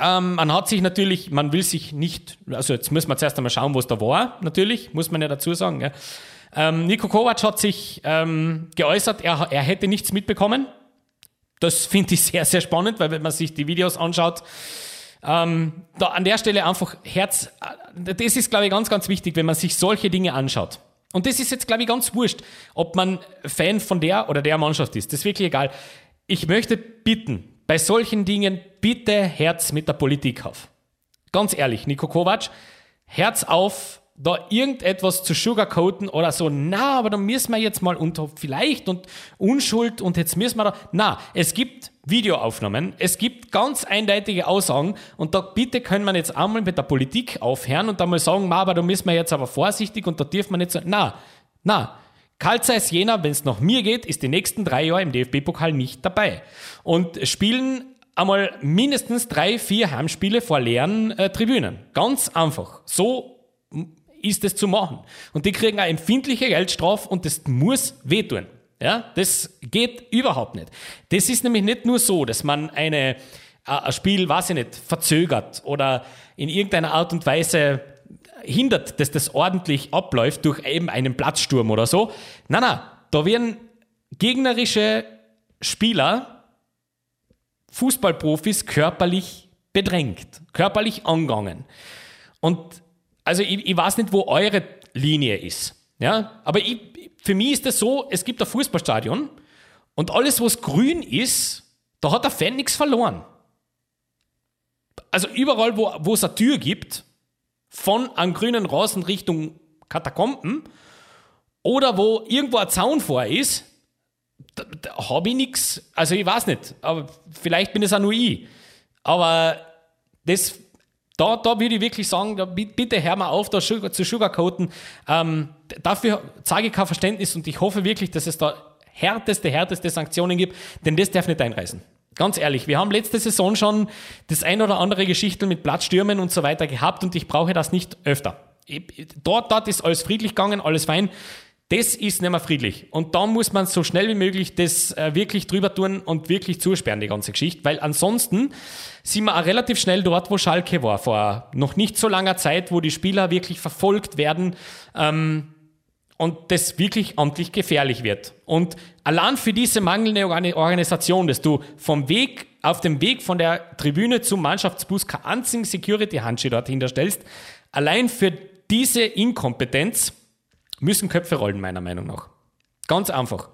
Ähm, man hat sich natürlich, man will sich nicht, also jetzt müssen wir zuerst einmal schauen, was da war, natürlich, muss man ja dazu sagen. Ähm, Nico Kovac hat sich ähm, geäußert, er, er hätte nichts mitbekommen. Das finde ich sehr, sehr spannend, weil wenn man sich die Videos anschaut, ähm, da an der Stelle einfach Herz, äh, das ist, glaube ich, ganz, ganz wichtig, wenn man sich solche Dinge anschaut. Und das ist jetzt, glaube ich, ganz wurscht, ob man Fan von der oder der Mannschaft ist. Das ist wirklich egal. Ich möchte bitten, bei solchen Dingen bitte Herz mit der Politik auf. Ganz ehrlich, Nico Kovac, Herz auf, da irgendetwas zu sugarcoaten oder so, na, aber da müssen wir jetzt mal unter vielleicht und Unschuld und jetzt müssen wir da, na, es gibt Videoaufnahmen, es gibt ganz eindeutige Aussagen und da bitte können wir jetzt einmal mit der Politik aufhören und da mal sagen, ma, aber da müssen wir jetzt aber vorsichtig und da dürfen wir nicht so, na, na, Karl Zeiss Jena, wenn es nach mir geht, ist die nächsten drei Jahre im DFB-Pokal nicht dabei. Und spielen einmal mindestens drei, vier Heimspiele vor leeren äh, Tribünen. Ganz einfach. So ist es zu machen. Und die kriegen eine empfindliche Geldstrafe und das muss wehtun. Ja, das geht überhaupt nicht. Das ist nämlich nicht nur so, dass man eine, äh, ein Spiel, weiß ich nicht, verzögert oder in irgendeiner Art und Weise hindert, dass das ordentlich abläuft durch eben einen Platzsturm oder so. Nein, nein, da werden gegnerische Spieler, Fußballprofis körperlich bedrängt, körperlich angegangen. Und also ich, ich weiß nicht, wo eure Linie ist. Ja, aber ich, für mich ist es so, es gibt ein Fußballstadion und alles, was grün ist, da hat der Fan nichts verloren. Also überall, wo, wo es eine Tür gibt, von einem grünen Rasen Richtung Katakomben oder wo irgendwo ein Zaun vor ist, habe ich nichts. Also ich weiß nicht, aber vielleicht bin es auch nur ich. Aber das, da, da würde ich wirklich sagen, da, bitte hör mal auf, da zu sugarcoaten. Ähm, dafür zeige ich kein Verständnis und ich hoffe wirklich, dass es da härteste, härteste Sanktionen gibt, denn das darf nicht einreißen. Ganz ehrlich, wir haben letzte Saison schon das ein oder andere Geschichte mit Platzstürmen und so weiter gehabt und ich brauche das nicht öfter. Dort, dort ist alles friedlich gegangen, alles fein. Das ist nicht mehr friedlich. Und da muss man so schnell wie möglich das äh, wirklich drüber tun und wirklich zusperren, die ganze Geschichte. Weil ansonsten sind wir auch relativ schnell dort, wo Schalke war, vor noch nicht so langer Zeit, wo die Spieler wirklich verfolgt werden. Ähm, und das wirklich amtlich gefährlich wird. Und allein für diese mangelnde Organisation, dass du vom Weg, auf dem Weg von der Tribüne zum Mannschaftsbus kein einzigen Security-Handschuh dort hinterstellst, allein für diese Inkompetenz müssen Köpfe rollen, meiner Meinung nach. Ganz einfach.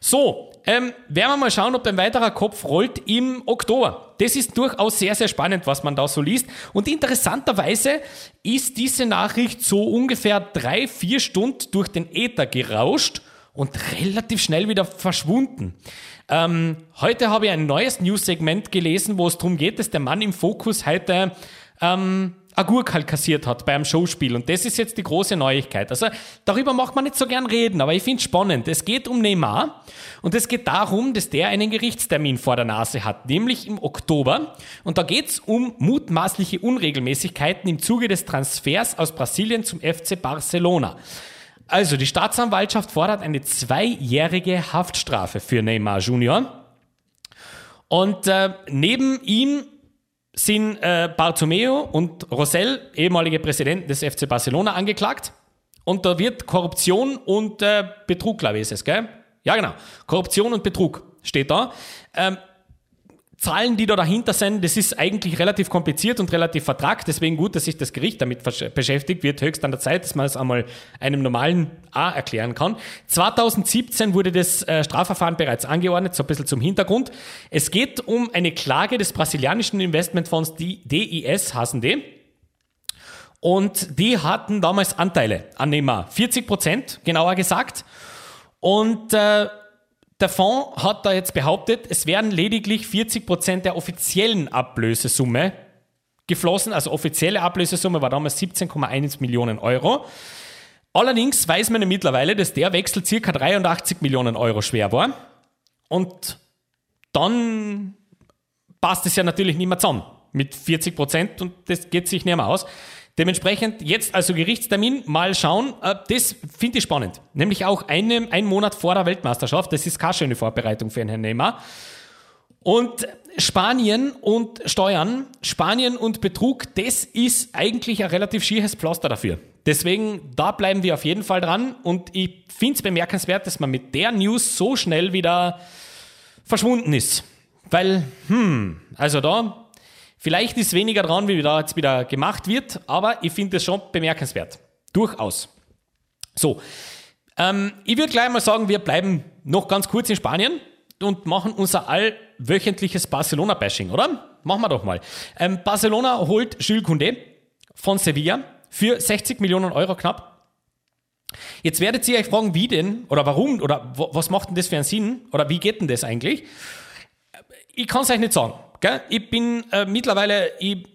So, ähm, werden wir mal schauen, ob ein weiterer Kopf rollt im Oktober. Das ist durchaus sehr, sehr spannend, was man da so liest. Und interessanterweise ist diese Nachricht so ungefähr drei, vier Stunden durch den Äther gerauscht und relativ schnell wieder verschwunden. Ähm, heute habe ich ein neues News-Segment gelesen, wo es darum geht, dass der Mann im Fokus heute ähm, Agurk halt kassiert hat bei einem Showspiel. Und das ist jetzt die große Neuigkeit. Also darüber macht man nicht so gern reden, aber ich finde es spannend. Es geht um Neymar und es geht darum, dass der einen Gerichtstermin vor der Nase hat, nämlich im Oktober. Und da geht es um mutmaßliche Unregelmäßigkeiten im Zuge des Transfers aus Brasilien zum FC Barcelona. Also die Staatsanwaltschaft fordert eine zweijährige Haftstrafe für Neymar Junior. Und äh, neben ihm sind äh, Bartomeo und Rosell, ehemalige Präsidenten des FC Barcelona, angeklagt. Und da wird Korruption und äh, Betrug, glaube ich, ist es, gell? Ja, genau. Korruption und Betrug steht da. Ähm, Zahlen, die da dahinter sind, das ist eigentlich relativ kompliziert und relativ vertragt. Deswegen gut, dass sich das Gericht damit beschäftigt, wird höchst an der Zeit, dass man es einmal einem normalen A erklären kann. 2017 wurde das äh, Strafverfahren bereits angeordnet, so ein bisschen zum Hintergrund. Es geht um eine Klage des brasilianischen Investmentfonds DIS, die. Und die hatten damals Anteile an Neymar. 40 Prozent, genauer gesagt. Und äh, der Fonds hat da jetzt behauptet, es werden lediglich 40 Prozent der offiziellen Ablösesumme geflossen. Also offizielle Ablösesumme war damals 17,1 Millionen Euro. Allerdings weiß man ja mittlerweile, dass der Wechsel circa 83 Millionen Euro schwer war. Und dann passt es ja natürlich nicht mehr zusammen mit 40 Prozent und das geht sich nicht mehr aus. Dementsprechend jetzt also Gerichtstermin, mal schauen. Äh, das finde ich spannend. Nämlich auch einen, einen Monat vor der Weltmeisterschaft. Das ist keine schöne Vorbereitung für einen Herrn Neymar. Und Spanien und Steuern, Spanien und Betrug, das ist eigentlich ein relativ schieres Pflaster dafür. Deswegen, da bleiben wir auf jeden Fall dran. Und ich finde es bemerkenswert, dass man mit der News so schnell wieder verschwunden ist. Weil, hm, also da Vielleicht ist weniger dran, wie da jetzt wieder gemacht wird, aber ich finde es schon bemerkenswert. Durchaus. So, ähm, ich würde gleich mal sagen, wir bleiben noch ganz kurz in Spanien und machen unser allwöchentliches Barcelona-Bashing, oder? Machen wir doch mal. Ähm, Barcelona holt Jules Koundé von Sevilla für 60 Millionen Euro knapp. Jetzt werdet ihr euch fragen, wie denn oder warum oder was macht denn das für einen Sinn oder wie geht denn das eigentlich? Ich kann es euch nicht sagen. Gell? Ich bin äh, mittlerweile, ich,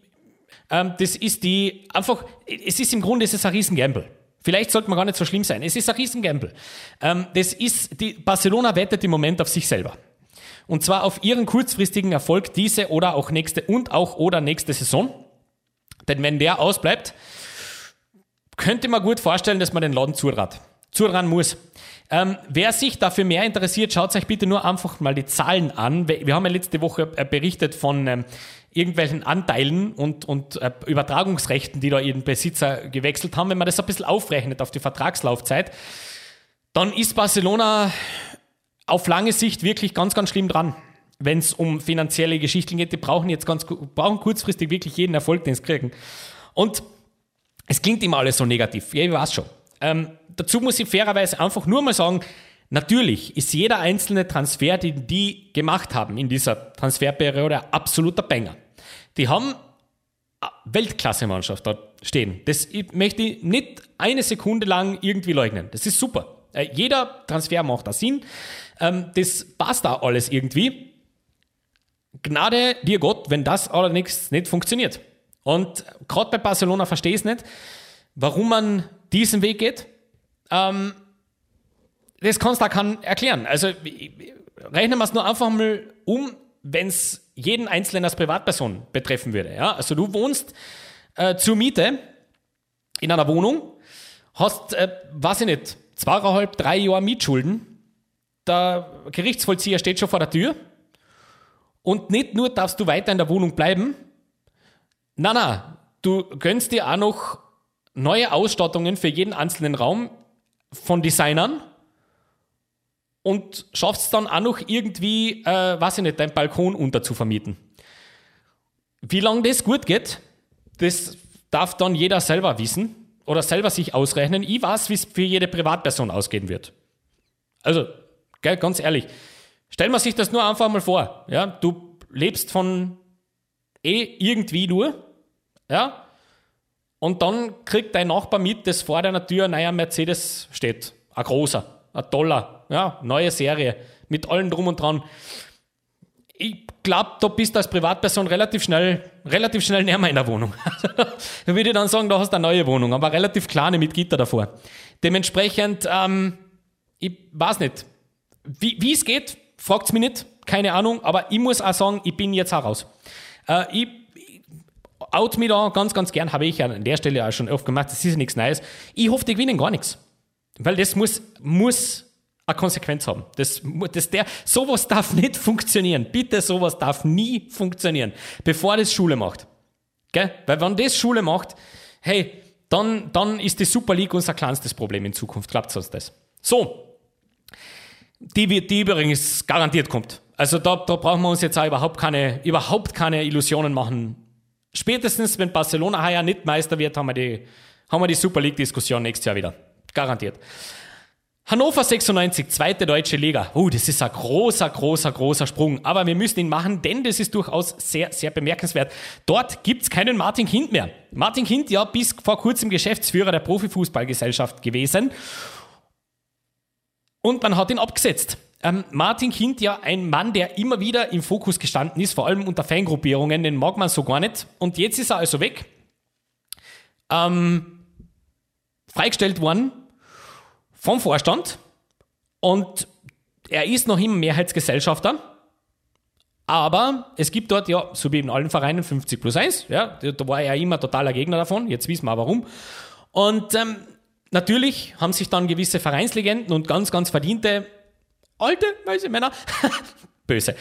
ähm, das ist die, einfach, es ist im Grunde, es ist ein Riesengamble. Vielleicht sollte man gar nicht so schlimm sein. Es ist ein Riesengamble. Ähm, das ist, die Barcelona wettet im Moment auf sich selber. Und zwar auf ihren kurzfristigen Erfolg diese oder auch nächste und auch oder nächste Saison. Denn wenn der ausbleibt, könnte man gut vorstellen, dass man den Laden zurat. Zuran muss. Ähm, wer sich dafür mehr interessiert, schaut euch bitte nur einfach mal die Zahlen an. Wir haben ja letzte Woche äh, berichtet von ähm, irgendwelchen Anteilen und, und äh, Übertragungsrechten, die da ihren Besitzer gewechselt haben. Wenn man das ein bisschen aufrechnet auf die Vertragslaufzeit, dann ist Barcelona auf lange Sicht wirklich ganz, ganz schlimm dran, wenn es um finanzielle Geschichten geht. Die brauchen jetzt ganz brauchen kurzfristig wirklich jeden Erfolg, den sie kriegen. Und es klingt immer alles so negativ. Ja, ich weiß schon. Ähm, dazu muss ich fairerweise einfach nur mal sagen, natürlich ist jeder einzelne Transfer, den die gemacht haben in dieser Transferperiode, absoluter Banger. Die haben Weltklasse-Mannschaft dort stehen. Das möchte ich nicht eine Sekunde lang irgendwie leugnen. Das ist super. Äh, jeder Transfer macht da Sinn. Ähm, das passt da alles irgendwie. Gnade dir Gott, wenn das allerdings nicht funktioniert. Und gerade bei Barcelona verstehe ich es nicht, warum man diesen Weg geht. Ähm, das kannst du auch erklären. Also rechnen wir es nur einfach mal um, wenn es jeden Einzelnen als Privatperson betreffen würde. Ja? Also du wohnst äh, zur Miete in einer Wohnung, hast, äh, weiß ich nicht, zweieinhalb, drei Jahre Mietschulden, der Gerichtsvollzieher steht schon vor der Tür und nicht nur darfst du weiter in der Wohnung bleiben, nein, nein, du gönnst dir auch noch neue Ausstattungen für jeden einzelnen Raum von Designern und schaffst es dann auch noch irgendwie, äh, weiß ich nicht, deinen Balkon unter zu vermieten. Wie lange das gut geht, das darf dann jeder selber wissen oder selber sich ausrechnen. Ich weiß, wie es für jede Privatperson ausgehen wird. Also, gell, ganz ehrlich, stell man sich das nur einfach mal vor. Ja? Du lebst von eh irgendwie nur, ja, und dann kriegt dein Nachbar mit, dass vor deiner Tür ein neuer Mercedes steht. Ein großer, ein toller, ja, neue Serie, mit allem drum und dran. Ich glaube, da bist du als Privatperson relativ schnell, relativ schnell näher in der Wohnung. da würde ich dann sagen, da hast du eine neue Wohnung, aber relativ kleine mit Gitter davor. Dementsprechend, ähm, ich weiß nicht, wie es geht, fragt es mich nicht, keine Ahnung, aber ich muss auch sagen, ich bin jetzt heraus. Äh, ich out mich da ganz, ganz gern, habe ich an der Stelle auch schon oft gemacht, das ist ja nichts Neues. Ich hoffe, die gewinnen gar nichts. Weil das muss, muss eine Konsequenz haben. Das, das der, sowas darf nicht funktionieren. Bitte, sowas darf nie funktionieren, bevor das Schule macht. Gell? Weil wenn das Schule macht, hey, dann, dann ist die Super League unser kleinstes Problem in Zukunft. Klappt uns das? So. Die, die übrigens garantiert kommt. Also da, da brauchen wir uns jetzt auch überhaupt keine, überhaupt keine Illusionen machen. Spätestens, wenn Barcelona heuer nicht Meister wird, haben wir die, haben wir die Super League-Diskussion nächstes Jahr wieder. Garantiert. Hannover 96, zweite deutsche Liga. Uh, das ist ein großer, großer, großer Sprung. Aber wir müssen ihn machen, denn das ist durchaus sehr, sehr bemerkenswert. Dort gibt's keinen Martin Kind mehr. Martin Kind, ja, bis vor kurzem Geschäftsführer der Profifußballgesellschaft gewesen. Und man hat ihn abgesetzt. Ähm, Martin Kind, ja, ein Mann, der immer wieder im Fokus gestanden ist, vor allem unter Fangruppierungen, den mag man so gar nicht. Und jetzt ist er also weg. Ähm, freigestellt worden vom Vorstand und er ist noch immer Mehrheitsgesellschafter. Aber es gibt dort, ja, so wie in allen Vereinen, 50 plus 1. Ja, da war er immer totaler Gegner davon. Jetzt wissen wir warum. Und ähm, natürlich haben sich dann gewisse Vereinslegenden und ganz, ganz verdiente alte, weiße Männer, böse,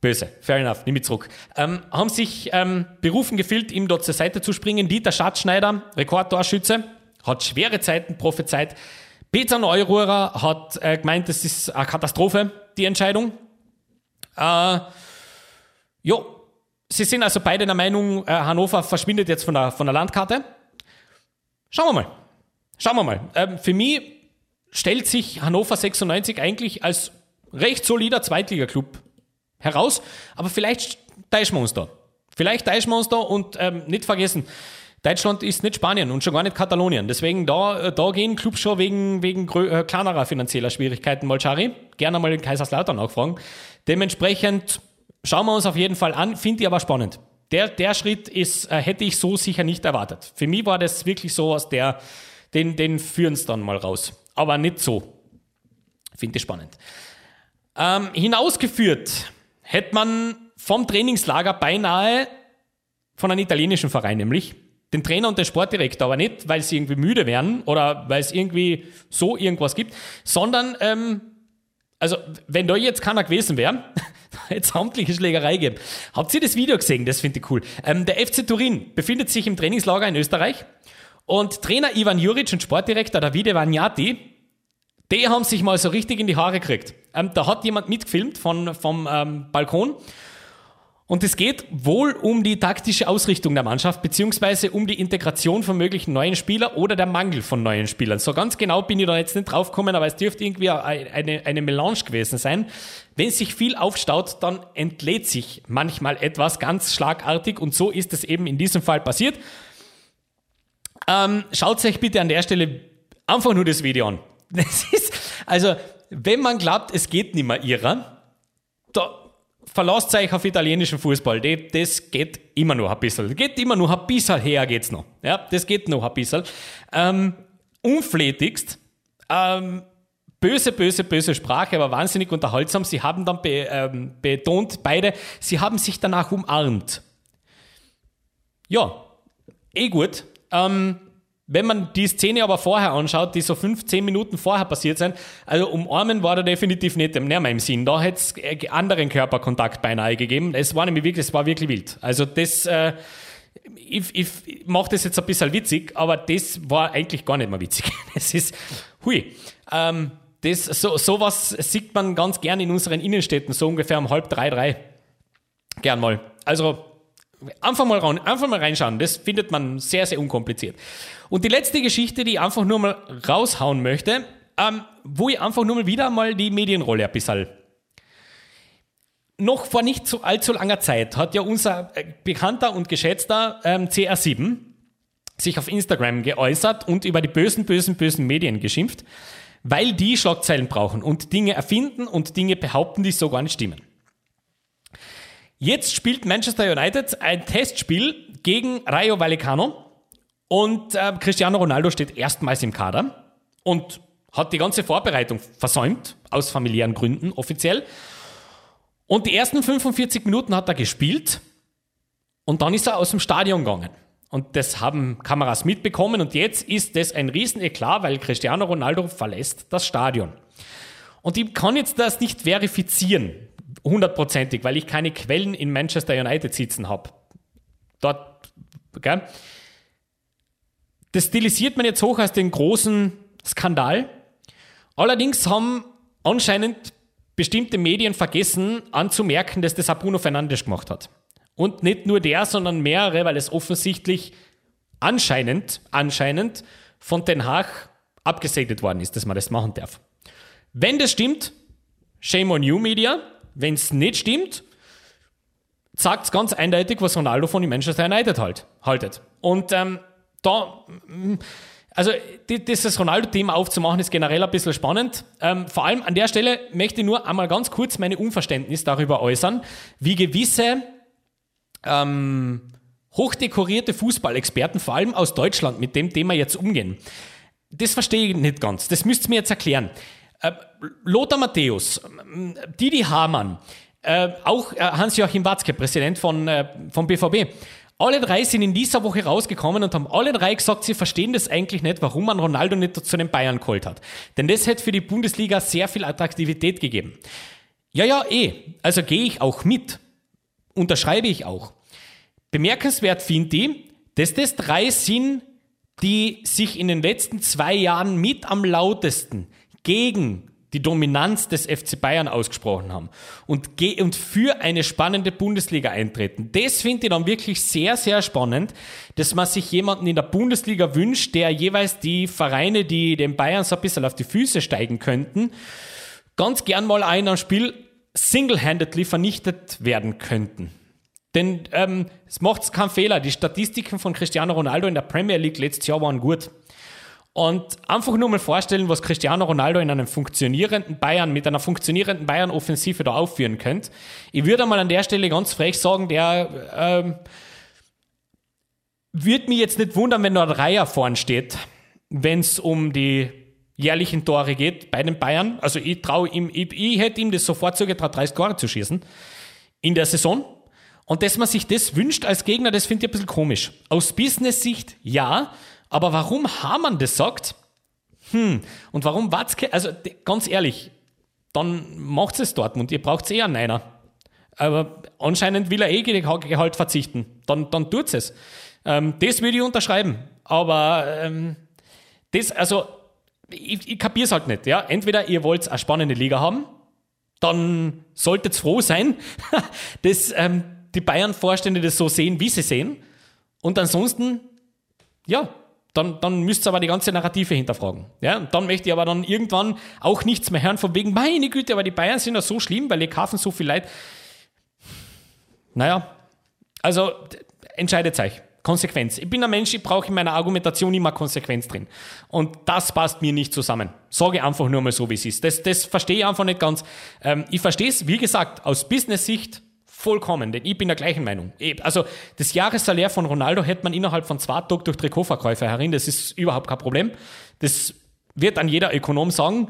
böse, fair enough, nehme ich zurück, ähm, haben sich ähm, berufen gefühlt, ihm dort zur Seite zu springen. Dieter Schatzschneider, Rekordtorschütze, hat schwere Zeiten prophezeit. Peter Neururer hat äh, gemeint, das ist eine Katastrophe, die Entscheidung. Äh, jo, sie sind also beide der Meinung, äh, Hannover verschwindet jetzt von der, von der Landkarte. Schauen wir mal. Schauen wir mal. Ähm, für mich stellt sich Hannover 96 eigentlich als recht solider Zweitligaklub heraus, aber vielleicht täuschen wir uns da. Vielleicht täuschen wir uns da und ähm, nicht vergessen, Deutschland ist nicht Spanien und schon gar nicht Katalonien. Deswegen da, da gehen Clubs schon wegen, wegen äh, kleinerer finanzieller Schwierigkeiten mal, Schari. Gerne mal den Kaiserslautern nachfragen. Dementsprechend schauen wir uns auf jeden Fall an, finde ich aber spannend. Der, der Schritt ist, äh, hätte ich so sicher nicht erwartet. Für mich war das wirklich so aus der, den, den führen es dann mal raus. Aber nicht so. Finde ich spannend. Ähm, hinausgeführt hätte man vom Trainingslager beinahe von einem italienischen Verein, nämlich den Trainer und den Sportdirektor, aber nicht, weil sie irgendwie müde werden oder weil es irgendwie so irgendwas gibt, sondern, ähm, also, wenn da jetzt keiner gewesen wäre, hätte es amtliche Schlägerei gegeben. Habt ihr das Video gesehen? Das finde ich cool. Ähm, der FC Turin befindet sich im Trainingslager in Österreich und Trainer Ivan Juric und Sportdirektor Davide Vagnati, die haben sich mal so richtig in die Haare gekriegt. Ähm, da hat jemand mitgefilmt von, vom ähm, Balkon und es geht wohl um die taktische Ausrichtung der Mannschaft, beziehungsweise um die Integration von möglichen neuen Spielern oder der Mangel von neuen Spielern. So ganz genau bin ich da jetzt nicht drauf gekommen, aber es dürfte irgendwie eine, eine Melange gewesen sein. Wenn sich viel aufstaut, dann entlädt sich manchmal etwas ganz schlagartig und so ist es eben in diesem Fall passiert. Ähm, schaut euch bitte an der Stelle einfach nur das Video an. Das ist, also, wenn man glaubt, es geht nicht mehr ihrer, da verlasst euch auf italienischen Fußball. Das geht immer nur ein bisschen. Geht immer nur ein bisschen her, geht's noch. Ja, das geht noch ein bisschen. Ähm, unflätigst, ähm, böse, böse, böse Sprache, aber wahnsinnig unterhaltsam. Sie haben dann be, ähm, betont, beide, sie haben sich danach umarmt. Ja, eh gut. Ähm, wenn man die Szene aber vorher anschaut, die so fünf, zehn Minuten vorher passiert sind, also umarmen war da definitiv nicht nicht im Sinn. Da hätte es äh, anderen Körperkontakt beinahe gegeben. Es war nämlich wirklich, es war wirklich wild. Also das, äh, ich, ich mache das jetzt ein bisschen witzig, aber das war eigentlich gar nicht mehr witzig. Es ist, hui. Ähm, das, so, sowas sieht man ganz gern in unseren Innenstädten, so ungefähr um halb drei, drei. Gern mal. Also Einfach mal, rein, einfach mal reinschauen, das findet man sehr, sehr unkompliziert. Und die letzte Geschichte, die ich einfach nur mal raushauen möchte, ähm, wo ich einfach nur mal wieder mal die Medienrolle ein bisschen. Noch vor nicht so allzu langer Zeit hat ja unser äh, bekannter und geschätzter ähm, CR7 sich auf Instagram geäußert und über die bösen, bösen, bösen Medien geschimpft, weil die Schlagzeilen brauchen und Dinge erfinden und Dinge behaupten, die so gar nicht stimmen. Jetzt spielt Manchester United ein Testspiel gegen Rayo Vallecano und äh, Cristiano Ronaldo steht erstmals im Kader und hat die ganze Vorbereitung versäumt, aus familiären Gründen offiziell. Und die ersten 45 Minuten hat er gespielt und dann ist er aus dem Stadion gegangen. Und das haben Kameras mitbekommen und jetzt ist das ein Rieseneklat, weil Cristiano Ronaldo verlässt das Stadion. Und ich kann jetzt das nicht verifizieren, hundertprozentig, weil ich keine Quellen in Manchester United sitzen habe. Dort, gell? Das stilisiert man jetzt hoch als den großen Skandal. Allerdings haben anscheinend bestimmte Medien vergessen anzumerken, dass das auch Bruno Fernandes gemacht hat. Und nicht nur der, sondern mehrere, weil es offensichtlich anscheinend, anscheinend von Den Haag abgesegnet worden ist, dass man das machen darf. Wenn das stimmt, shame on you, Media. Wenn es nicht stimmt, sagt es ganz eindeutig, was Ronaldo von den Manchester United halt, haltet. Und ähm, da, mm, also dieses Ronaldo-Thema aufzumachen, ist generell ein bisschen spannend. Ähm, vor allem an der Stelle möchte ich nur einmal ganz kurz meine Unverständnis darüber äußern, wie gewisse ähm, hochdekorierte Fußballexperten, vor allem aus Deutschland, mit dem Thema jetzt umgehen. Das verstehe ich nicht ganz. Das müsst ihr mir jetzt erklären. Äh, Lothar Matthäus, Didi Hamann, äh, auch äh, Hans-Joachim Watzke, Präsident von, äh, vom BVB. Alle drei sind in dieser Woche rausgekommen und haben alle drei gesagt, sie verstehen das eigentlich nicht, warum man Ronaldo nicht zu den Bayern geholt hat. Denn das hätte für die Bundesliga sehr viel Attraktivität gegeben. Ja, ja, eh. Also gehe ich auch mit. Unterschreibe ich auch. Bemerkenswert finde ich, dass das drei sind, die sich in den letzten zwei Jahren mit am lautesten gegen die Dominanz des FC Bayern ausgesprochen haben und, und für eine spannende Bundesliga eintreten. Das finde ich dann wirklich sehr, sehr spannend, dass man sich jemanden in der Bundesliga wünscht, der jeweils die Vereine, die den Bayern so ein bisschen auf die Füße steigen könnten, ganz gern mal ein am Spiel single-handedly vernichtet werden könnten. Denn ähm, es macht keinen Fehler. Die Statistiken von Cristiano Ronaldo in der Premier League letztes Jahr waren gut. Und einfach nur mal vorstellen, was Cristiano Ronaldo in einem funktionierenden Bayern, mit einer funktionierenden Bayern-Offensive da aufführen könnte. Ich würde mal an der Stelle ganz frech sagen, der ähm, würde mich jetzt nicht wundern, wenn da ein Dreier vorn steht, wenn es um die jährlichen Tore geht bei den Bayern. Also ich traue ihm, ich, ich hätte ihm das sofort zugetraut, 30 Tore zu schießen in der Saison. Und dass man sich das wünscht als Gegner, das finde ich ein bisschen komisch. Aus Business-Sicht ja, aber warum Hamann das sagt, hm, und warum Watzke, also ganz ehrlich, dann macht es Dortmund, ihr braucht eher einen Einer. Aber anscheinend will er eh Gehalt verzichten. Dann, dann tut es. Ähm, das würde ich unterschreiben. Aber ähm, das, also, ich, ich kapiere es halt nicht. Ja? Entweder ihr wollt eine spannende Liga haben, dann solltet froh sein, dass ähm, die Bayern-Vorstände das so sehen, wie sie sehen. Und ansonsten, ja, dann, dann müsst ihr aber die ganze Narrative hinterfragen. Ja? Und dann möchte ich aber dann irgendwann auch nichts mehr hören von wegen, meine Güte, aber die Bayern sind ja so schlimm, weil die kaufen so viel Leid. Naja, also entscheidet euch. Konsequenz. Ich bin ein Mensch, ich brauche in meiner Argumentation immer Konsequenz drin. Und das passt mir nicht zusammen. Sage einfach nur mal so, wie es ist. Das, das verstehe ich einfach nicht ganz. Ähm, ich verstehe es, wie gesagt, aus Business-Sicht Vollkommen, denn ich bin der gleichen Meinung. Also das Jahressalär von Ronaldo hätte man innerhalb von zwei Tagen durch Trikotverkäufe herin. Das ist überhaupt kein Problem. Das wird dann jeder Ökonom sagen.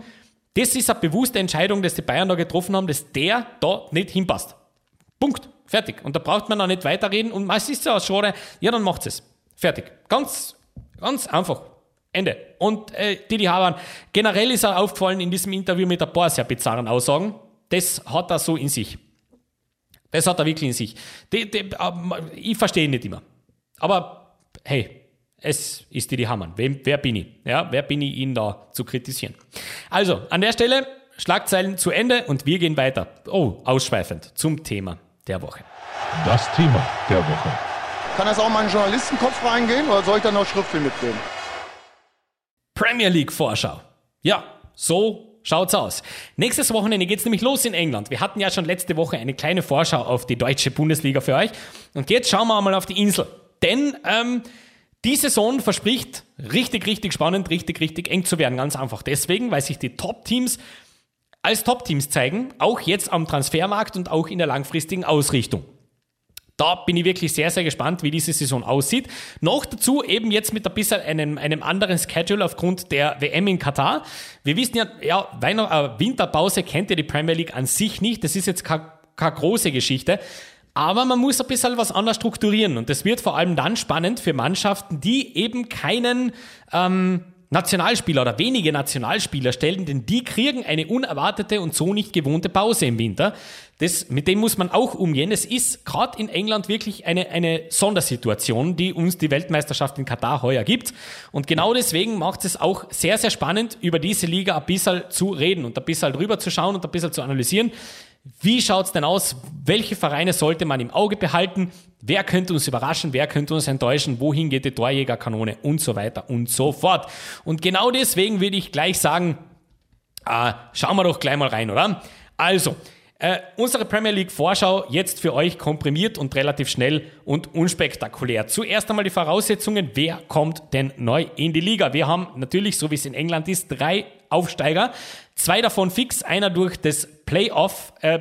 Das ist eine bewusste Entscheidung, dass die Bayern da getroffen haben, dass der da nicht hinpasst. Punkt. Fertig. Und da braucht man auch nicht weiterreden. Und es ist ja schade, ja, dann macht es. Fertig. Ganz, ganz einfach. Ende. Und äh, Didi Hamann, generell ist er aufgefallen in diesem Interview mit ein paar sehr bizarren Aussagen. Das hat er so in sich. Das hat er wirklich in sich. Die, die, ähm, ich verstehe ihn nicht immer. Aber hey, es ist die Hammer. Wem, wer bin ich? Ja, wer bin ich, ihn da zu kritisieren? Also, an der Stelle Schlagzeilen zu Ende und wir gehen weiter. Oh, ausschweifend zum Thema der Woche. Das Thema der Woche. Kann das auch mal in den Journalistenkopf reingehen oder soll ich da noch Schriftfühl mitnehmen? Premier League Vorschau. Ja, so schaut's aus. Nächstes Wochenende geht's nämlich los in England. Wir hatten ja schon letzte Woche eine kleine Vorschau auf die deutsche Bundesliga für euch. Und jetzt schauen wir mal auf die Insel. Denn ähm, die Saison verspricht richtig, richtig spannend, richtig, richtig eng zu werden. Ganz einfach deswegen, weil sich die Top-Teams als Top-Teams zeigen, auch jetzt am Transfermarkt und auch in der langfristigen Ausrichtung. Da bin ich wirklich sehr, sehr gespannt, wie diese Saison aussieht. Noch dazu eben jetzt mit ein bisschen einem, einem anderen Schedule aufgrund der WM in Katar. Wir wissen ja, ja, Weihnacht, äh, Winterpause kennt ja die Premier League an sich nicht. Das ist jetzt keine, keine große Geschichte. Aber man muss ein bisschen was anders strukturieren. Und das wird vor allem dann spannend für Mannschaften, die eben keinen ähm, Nationalspieler oder wenige Nationalspieler stellen, denn die kriegen eine unerwartete und so nicht gewohnte Pause im Winter. Das, mit dem muss man auch umgehen. Es ist gerade in England wirklich eine, eine Sondersituation, die uns die Weltmeisterschaft in Katar heuer gibt. Und genau deswegen macht es auch sehr, sehr spannend, über diese Liga ein bisschen zu reden und ein bisschen drüber zu schauen und ein bisschen zu analysieren. Wie schaut es denn aus? Welche Vereine sollte man im Auge behalten? Wer könnte uns überraschen? Wer könnte uns enttäuschen? Wohin geht die Torjägerkanone? Und so weiter und so fort. Und genau deswegen würde ich gleich sagen, äh, schauen wir doch gleich mal rein, oder? Also, äh, unsere Premier League Vorschau jetzt für euch komprimiert und relativ schnell und unspektakulär. Zuerst einmal die Voraussetzungen. Wer kommt denn neu in die Liga? Wir haben natürlich, so wie es in England ist, drei Aufsteiger. Zwei davon fix, einer durch das Playoff äh,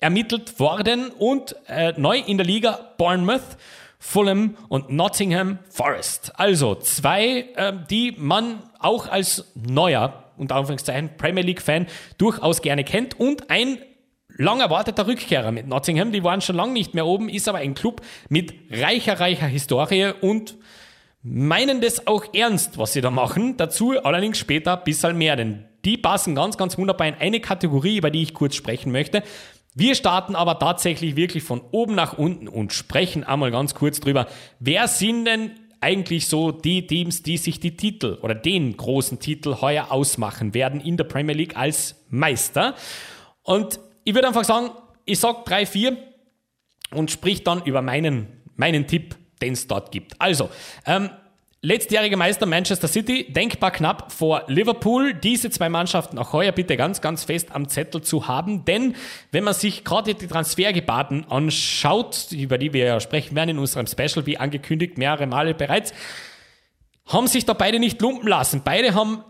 ermittelt worden und äh, neu in der Liga Bournemouth. Fulham und Nottingham Forest. Also zwei, äh, die man auch als neuer, unter Anführungszeichen, Premier League-Fan durchaus gerne kennt und ein lang erwarteter Rückkehrer mit Nottingham. Die waren schon lange nicht mehr oben, ist aber ein Club mit reicher, reicher Historie und meinen das auch ernst, was sie da machen. Dazu allerdings später ein bisschen mehr, denn die passen ganz, ganz wunderbar in eine Kategorie, über die ich kurz sprechen möchte. Wir starten aber tatsächlich wirklich von oben nach unten und sprechen einmal ganz kurz drüber. Wer sind denn eigentlich so die Teams, die sich die Titel oder den großen Titel heuer ausmachen werden in der Premier League als Meister? Und ich würde einfach sagen, ich sage drei, vier und sprich dann über meinen, meinen Tipp, den es dort gibt. Also, ähm, Letztjährige Meister Manchester City, denkbar knapp vor Liverpool. Diese zwei Mannschaften auch heuer bitte ganz, ganz fest am Zettel zu haben, denn wenn man sich gerade die Transfergebaden anschaut, über die wir ja sprechen werden in unserem Special, wie angekündigt, mehrere Male bereits, haben sich da beide nicht lumpen lassen. Beide haben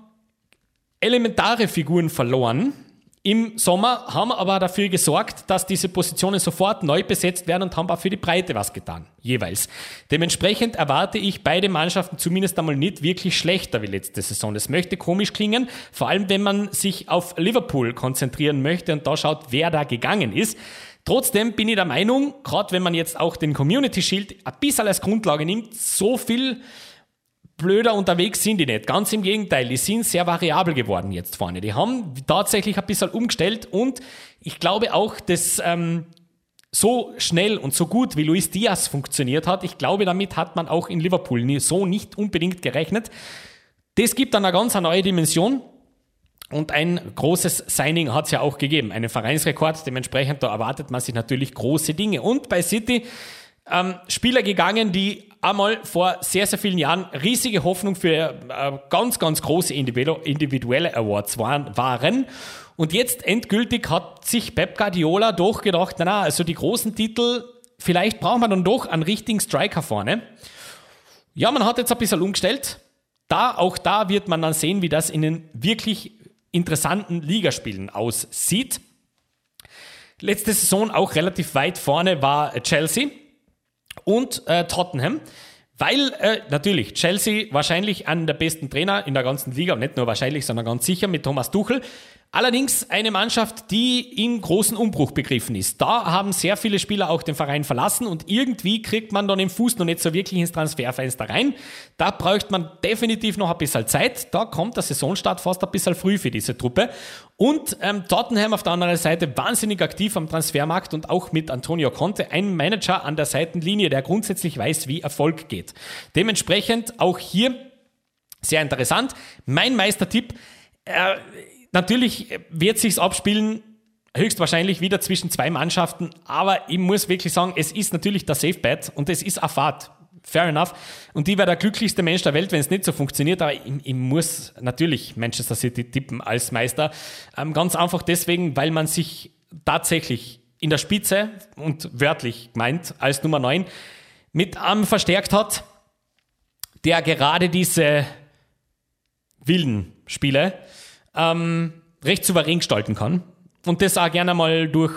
elementare Figuren verloren im Sommer, haben aber dafür gesorgt, dass diese Positionen sofort neu besetzt werden und haben auch für die Breite was getan, jeweils. Dementsprechend erwarte ich beide Mannschaften zumindest einmal nicht wirklich schlechter wie letzte Saison. Das möchte komisch klingen, vor allem wenn man sich auf Liverpool konzentrieren möchte und da schaut, wer da gegangen ist. Trotzdem bin ich der Meinung, gerade wenn man jetzt auch den Community Shield ein bisschen als Grundlage nimmt, so viel blöder unterwegs sind die nicht. Ganz im Gegenteil, die sind sehr variabel geworden jetzt vorne. Die haben tatsächlich ein bisschen umgestellt und ich glaube auch, dass ähm, so schnell und so gut wie Luis Diaz funktioniert hat, ich glaube, damit hat man auch in Liverpool so nicht unbedingt gerechnet. Das gibt dann eine ganz neue Dimension. Und ein großes Signing hat es ja auch gegeben, einen Vereinsrekord. Dementsprechend, da erwartet man sich natürlich große Dinge. Und bei City ähm, Spieler gegangen, die einmal vor sehr, sehr vielen Jahren riesige Hoffnung für äh, ganz, ganz große individuelle Awards waren. Und jetzt endgültig hat sich Pep Guardiola doch gedacht, na, na, also die großen Titel, vielleicht brauchen wir dann doch einen richtigen Striker vorne. Ja, man hat jetzt ein bisschen umgestellt. Da, auch da wird man dann sehen, wie das in den wirklich interessanten Ligaspielen aussieht. Letzte Saison auch relativ weit vorne war Chelsea und äh, Tottenham. Weil äh, natürlich Chelsea wahrscheinlich an der besten Trainer in der ganzen Liga nicht nur wahrscheinlich, sondern ganz sicher mit Thomas Tuchel. Allerdings eine Mannschaft, die in großen Umbruch begriffen ist. Da haben sehr viele Spieler auch den Verein verlassen und irgendwie kriegt man dann den Fuß noch nicht so wirklich ins Transferfenster rein. Da braucht man definitiv noch ein bisschen Zeit. Da kommt der Saisonstart fast ein bisschen früh für diese Truppe. Und ähm, Tottenham auf der anderen Seite wahnsinnig aktiv am Transfermarkt und auch mit Antonio Conte, ein Manager an der Seitenlinie, der grundsätzlich weiß, wie Erfolg geht. Dementsprechend auch hier sehr interessant. Mein Meistertipp, äh, natürlich wird sich's abspielen, höchstwahrscheinlich wieder zwischen zwei Mannschaften, aber ich muss wirklich sagen, es ist natürlich der Safe Bet und es ist eine. Fair enough. Und ich wäre der glücklichste Mensch der Welt, wenn es nicht so funktioniert, aber ich, ich muss natürlich Manchester City tippen als Meister. Ähm, ganz einfach deswegen, weil man sich tatsächlich in der Spitze und wörtlich meint als Nummer 9 mit einem verstärkt hat, der gerade diese wilden Spiele ähm, recht souverän gestalten kann und das auch gerne mal durch,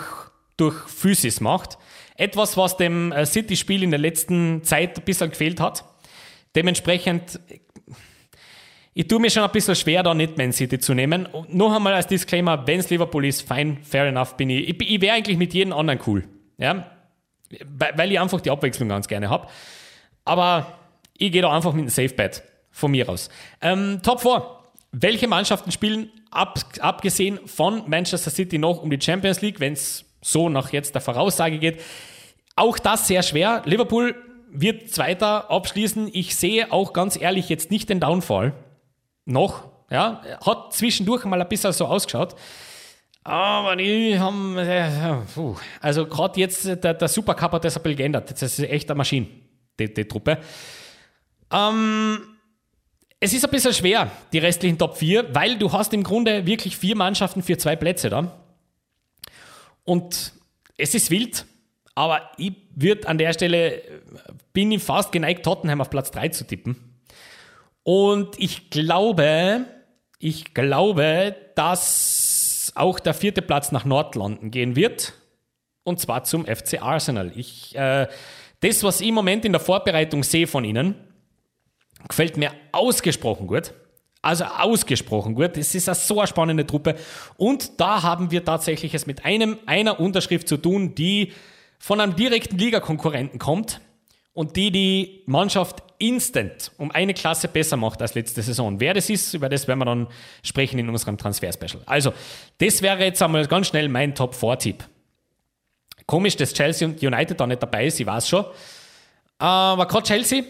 durch Physis macht. Etwas, was dem äh, City-Spiel in der letzten Zeit ein bisschen gefehlt hat. Dementsprechend, ich tue mir schon ein bisschen schwer, da nicht Man City zu nehmen. Und noch einmal als Disclaimer, wenn es Liverpool ist, fein, fair enough, bin ich. Ich, ich wäre eigentlich mit jedem anderen cool. Ja? Weil ich einfach die Abwechslung ganz gerne habe. Aber ich gehe da einfach mit einem Safe Bet von mir aus. Ähm, Top 4. Welche Mannschaften spielen, ab, abgesehen von Manchester City, noch um die Champions League, wenn es so nach jetzt der Voraussage geht? Auch das sehr schwer. Liverpool wird Zweiter abschließen. Ich sehe auch ganz ehrlich jetzt nicht den Downfall. Noch. Ja, hat zwischendurch mal ein bisschen so ausgeschaut. Aber die haben, äh, also gerade jetzt, der, der Supercup hat das ein bisschen geändert. Das ist echt eine Maschine, die, die Truppe. Ähm, es ist ein bisschen schwer, die restlichen Top 4, weil du hast im Grunde wirklich vier Mannschaften für zwei Plätze da. Und es ist wild, aber ich würde an der Stelle, bin ich fast geneigt, Tottenham auf Platz 3 zu tippen. Und ich glaube, ich glaube, dass auch der vierte Platz nach Nordlondon gehen wird. Und zwar zum FC Arsenal. Ich, äh, das, was ich im Moment in der Vorbereitung sehe von ihnen, Gefällt mir ausgesprochen gut. Also ausgesprochen gut. Es ist eine so eine spannende Truppe. Und da haben wir tatsächlich es mit einem, einer Unterschrift zu tun, die von einem direkten Ligakonkurrenten kommt und die die Mannschaft instant um eine Klasse besser macht als letzte Saison. Wer das ist, über das werden wir dann sprechen in unserem Transfer-Special. Also, das wäre jetzt einmal ganz schnell mein Top-4-Tipp. Komisch, dass Chelsea und United da nicht dabei ist, ich weiß schon. Aber gerade Chelsea,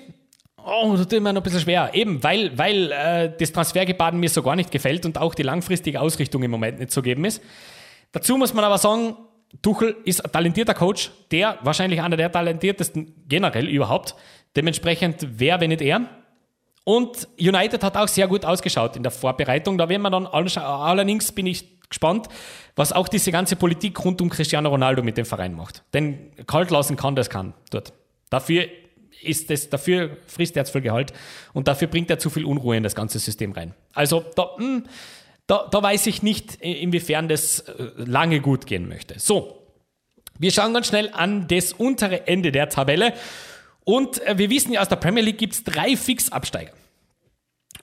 Oh, das tut mir noch ein bisschen schwer. Eben, weil, weil äh, das Transfergebaden mir so gar nicht gefällt und auch die langfristige Ausrichtung im Moment nicht so geben ist. Dazu muss man aber sagen, Tuchel ist ein talentierter Coach, der wahrscheinlich einer der talentiertesten generell überhaupt. Dementsprechend, wer, wenn nicht er? Und United hat auch sehr gut ausgeschaut in der Vorbereitung. Da werden wir dann allerdings bin ich gespannt, was auch diese ganze Politik rund um Cristiano Ronaldo mit dem Verein macht. Denn kalt lassen kann das kann dort. Dafür ist das, dafür frisst er zu viel Gehalt und dafür bringt er zu viel Unruhe in das ganze System rein. Also da, hm, da, da weiß ich nicht, inwiefern das äh, lange gut gehen möchte. So, wir schauen ganz schnell an das untere Ende der Tabelle. Und äh, wir wissen ja, aus der Premier League gibt es drei Fixabsteiger.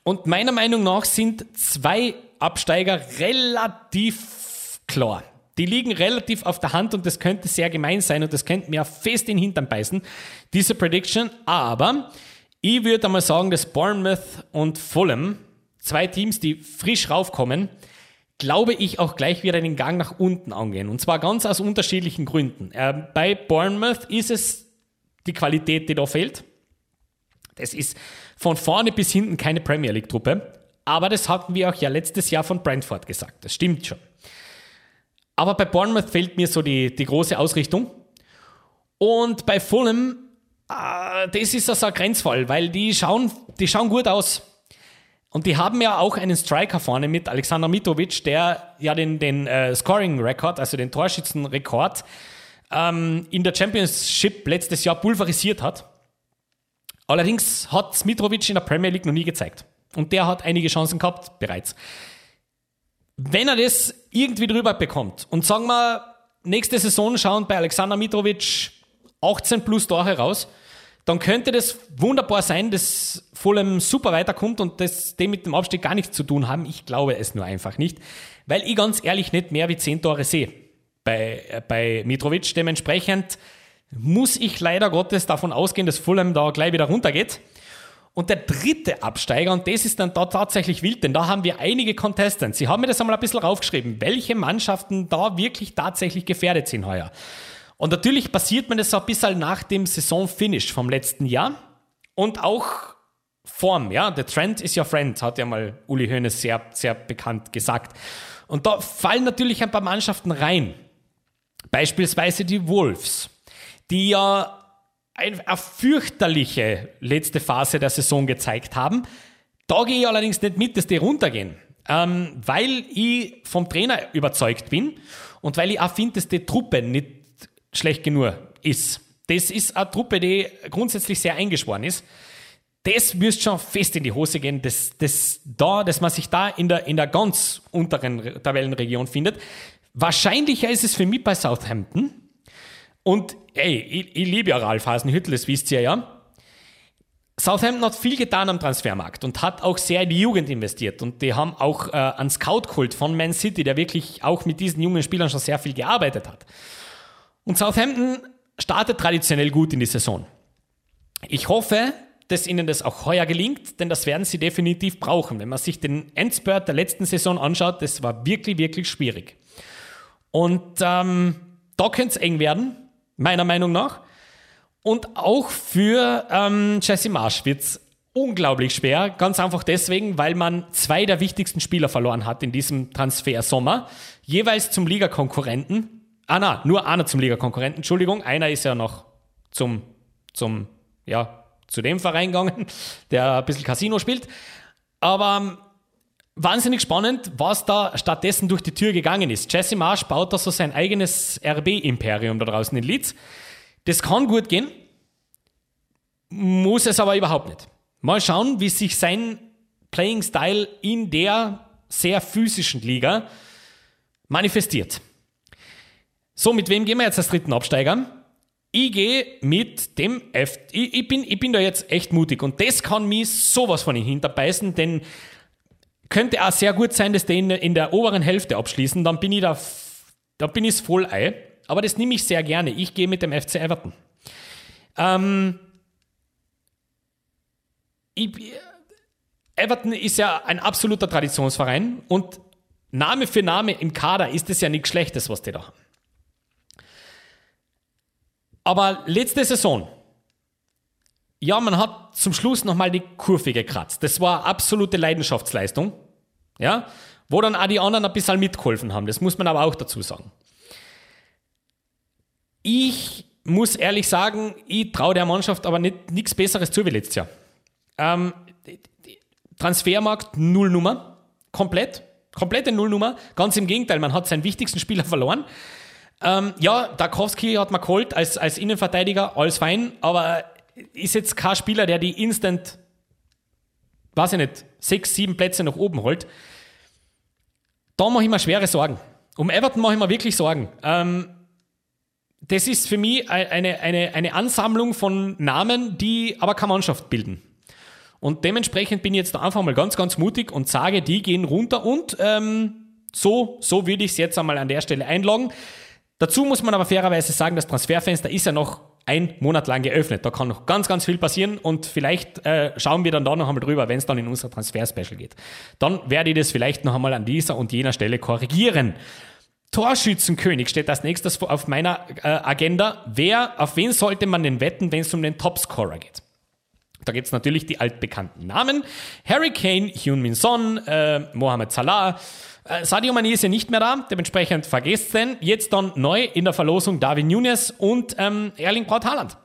Und meiner Meinung nach sind zwei Absteiger relativ klar. Die liegen relativ auf der Hand und das könnte sehr gemein sein und das könnte mir fest in den Hintern beißen, diese Prediction. Aber ich würde einmal sagen, dass Bournemouth und Fulham, zwei Teams, die frisch raufkommen, glaube ich auch gleich wieder den Gang nach unten angehen. Und zwar ganz aus unterschiedlichen Gründen. Äh, bei Bournemouth ist es die Qualität, die da fehlt. Das ist von vorne bis hinten keine Premier League-Truppe. Aber das hatten wir auch ja letztes Jahr von Brentford gesagt. Das stimmt schon. Aber bei Bournemouth fehlt mir so die, die große Ausrichtung. Und bei Fulham, äh, das ist also ein Grenzfall, weil die schauen, die schauen gut aus. Und die haben ja auch einen Striker vorne mit Alexander Mitrovic, der ja den, den äh, Scoring-Rekord, also den Torschützenrekord, ähm, in der Championship letztes Jahr pulverisiert hat. Allerdings hat Mitrovic in der Premier League noch nie gezeigt. Und der hat einige Chancen gehabt bereits. Wenn er das irgendwie drüber bekommt und sagen wir, nächste Saison schauen bei Alexander Mitrovic 18 plus Tore raus, dann könnte das wunderbar sein, dass Fulham super weiterkommt und das dem mit dem Abstieg gar nichts zu tun haben. Ich glaube es nur einfach nicht, weil ich ganz ehrlich nicht mehr wie 10 Tore sehe bei, äh, bei Mitrovic. Dementsprechend muss ich leider Gottes davon ausgehen, dass Fulham da gleich wieder runtergeht. Und der dritte Absteiger, und das ist dann da tatsächlich wild, denn da haben wir einige Contestants. Sie haben mir das einmal ein bisschen raufgeschrieben, welche Mannschaften da wirklich tatsächlich gefährdet sind heuer. Und natürlich passiert mir das so ein bisschen nach dem Saisonfinish vom letzten Jahr und auch Form. Ja, der Trend ist ja Friend, hat ja mal Uli Hoeneß sehr, sehr bekannt gesagt. Und da fallen natürlich ein paar Mannschaften rein. Beispielsweise die Wolves, die ja eine fürchterliche letzte Phase der Saison gezeigt haben. Da gehe ich allerdings nicht mit, dass die runtergehen, ähm, weil ich vom Trainer überzeugt bin und weil ich auch finde, dass die Truppe nicht schlecht genug ist. Das ist eine Truppe, die grundsätzlich sehr eingeschworen ist. Das müsste schon fest in die Hose gehen, dass, dass, da, dass man sich da in der, in der ganz unteren Tabellenregion findet. Wahrscheinlicher ist es für mich bei Southampton. Und ey, ich, ich liebe ja Ralf Hasenhüttel, das wisst ihr ja. Southampton hat viel getan am Transfermarkt und hat auch sehr in die Jugend investiert. Und die haben auch äh, einen Scout-Kult von Man City, der wirklich auch mit diesen jungen Spielern schon sehr viel gearbeitet hat. Und Southampton startet traditionell gut in die Saison. Ich hoffe, dass ihnen das auch heuer gelingt, denn das werden sie definitiv brauchen. Wenn man sich den Endspurt der letzten Saison anschaut, das war wirklich, wirklich schwierig. Und ähm, da könnte es eng werden, meiner Meinung nach. Und auch für ähm, Jesse Marsch es unglaublich schwer. Ganz einfach deswegen, weil man zwei der wichtigsten Spieler verloren hat in diesem Transfer-Sommer. Jeweils zum Ligakonkurrenten. Ah, na, nur einer zum Ligakonkurrenten, Entschuldigung. Einer ist ja noch zum, zum, ja, zu dem Verein gegangen, der ein bisschen Casino spielt. Aber ähm, wahnsinnig spannend, was da stattdessen durch die Tür gegangen ist. Jesse Marsch baut da so sein eigenes RB-Imperium da draußen in Leeds. Das kann gut gehen, muss es aber überhaupt nicht. Mal schauen, wie sich sein Playing Style in der sehr physischen Liga manifestiert. So, mit wem gehen wir jetzt als dritten Absteiger? Ich gehe mit dem F. Ich, ich, bin, ich bin da jetzt echt mutig und das kann mich sowas von Hinterbeißen, denn könnte auch sehr gut sein, dass die in, in der oberen Hälfte abschließen, dann bin ich da, da bin ich voll Ei. Aber das nehme ich sehr gerne. Ich gehe mit dem FC Everton. Ähm, ich, Everton ist ja ein absoluter Traditionsverein und Name für Name im Kader ist es ja nichts Schlechtes, was die da haben. Aber letzte Saison, ja, man hat zum Schluss nochmal die Kurve gekratzt. Das war absolute Leidenschaftsleistung, ja, wo dann auch die anderen ein bisschen mitgeholfen haben. Das muss man aber auch dazu sagen. Ich muss ehrlich sagen, ich traue der Mannschaft aber nichts Besseres zu wie letztes Jahr. Ähm, Transfermarkt Nullnummer. Komplett. Komplette Nullnummer. Ganz im Gegenteil, man hat seinen wichtigsten Spieler verloren. Ähm, ja, Darkowski hat man geholt als, als Innenverteidiger, alles fein, aber ist jetzt kein Spieler, der die instant, weiß ich nicht, sechs, sieben Plätze nach oben holt. Da mache ich mir schwere Sorgen. Um Everton mache ich mir wirklich Sorgen. Ähm, das ist für mich eine, eine, eine Ansammlung von Namen, die aber keine Mannschaft bilden. Und dementsprechend bin ich jetzt einfach mal ganz, ganz mutig und sage, die gehen runter und ähm, so, so würde ich es jetzt einmal an der Stelle einloggen. Dazu muss man aber fairerweise sagen, das Transferfenster ist ja noch ein Monat lang geöffnet. Da kann noch ganz, ganz viel passieren und vielleicht äh, schauen wir dann da noch einmal drüber, wenn es dann in unser Transfer-Special geht. Dann werde ich das vielleicht noch einmal an dieser und jener Stelle korrigieren. Torschützenkönig steht als nächstes auf meiner äh, Agenda. Wer, auf wen sollte man denn wetten, wenn es um den Topscorer geht? Da gibt es natürlich die altbekannten Namen. Harry Kane, Hyun Min Son, äh, Mohamed Salah. Äh, Sadio Mane ist ja nicht mehr da, dementsprechend vergesst den. Jetzt dann neu in der Verlosung Darwin Nunes und ähm, Erling Braut Haaland.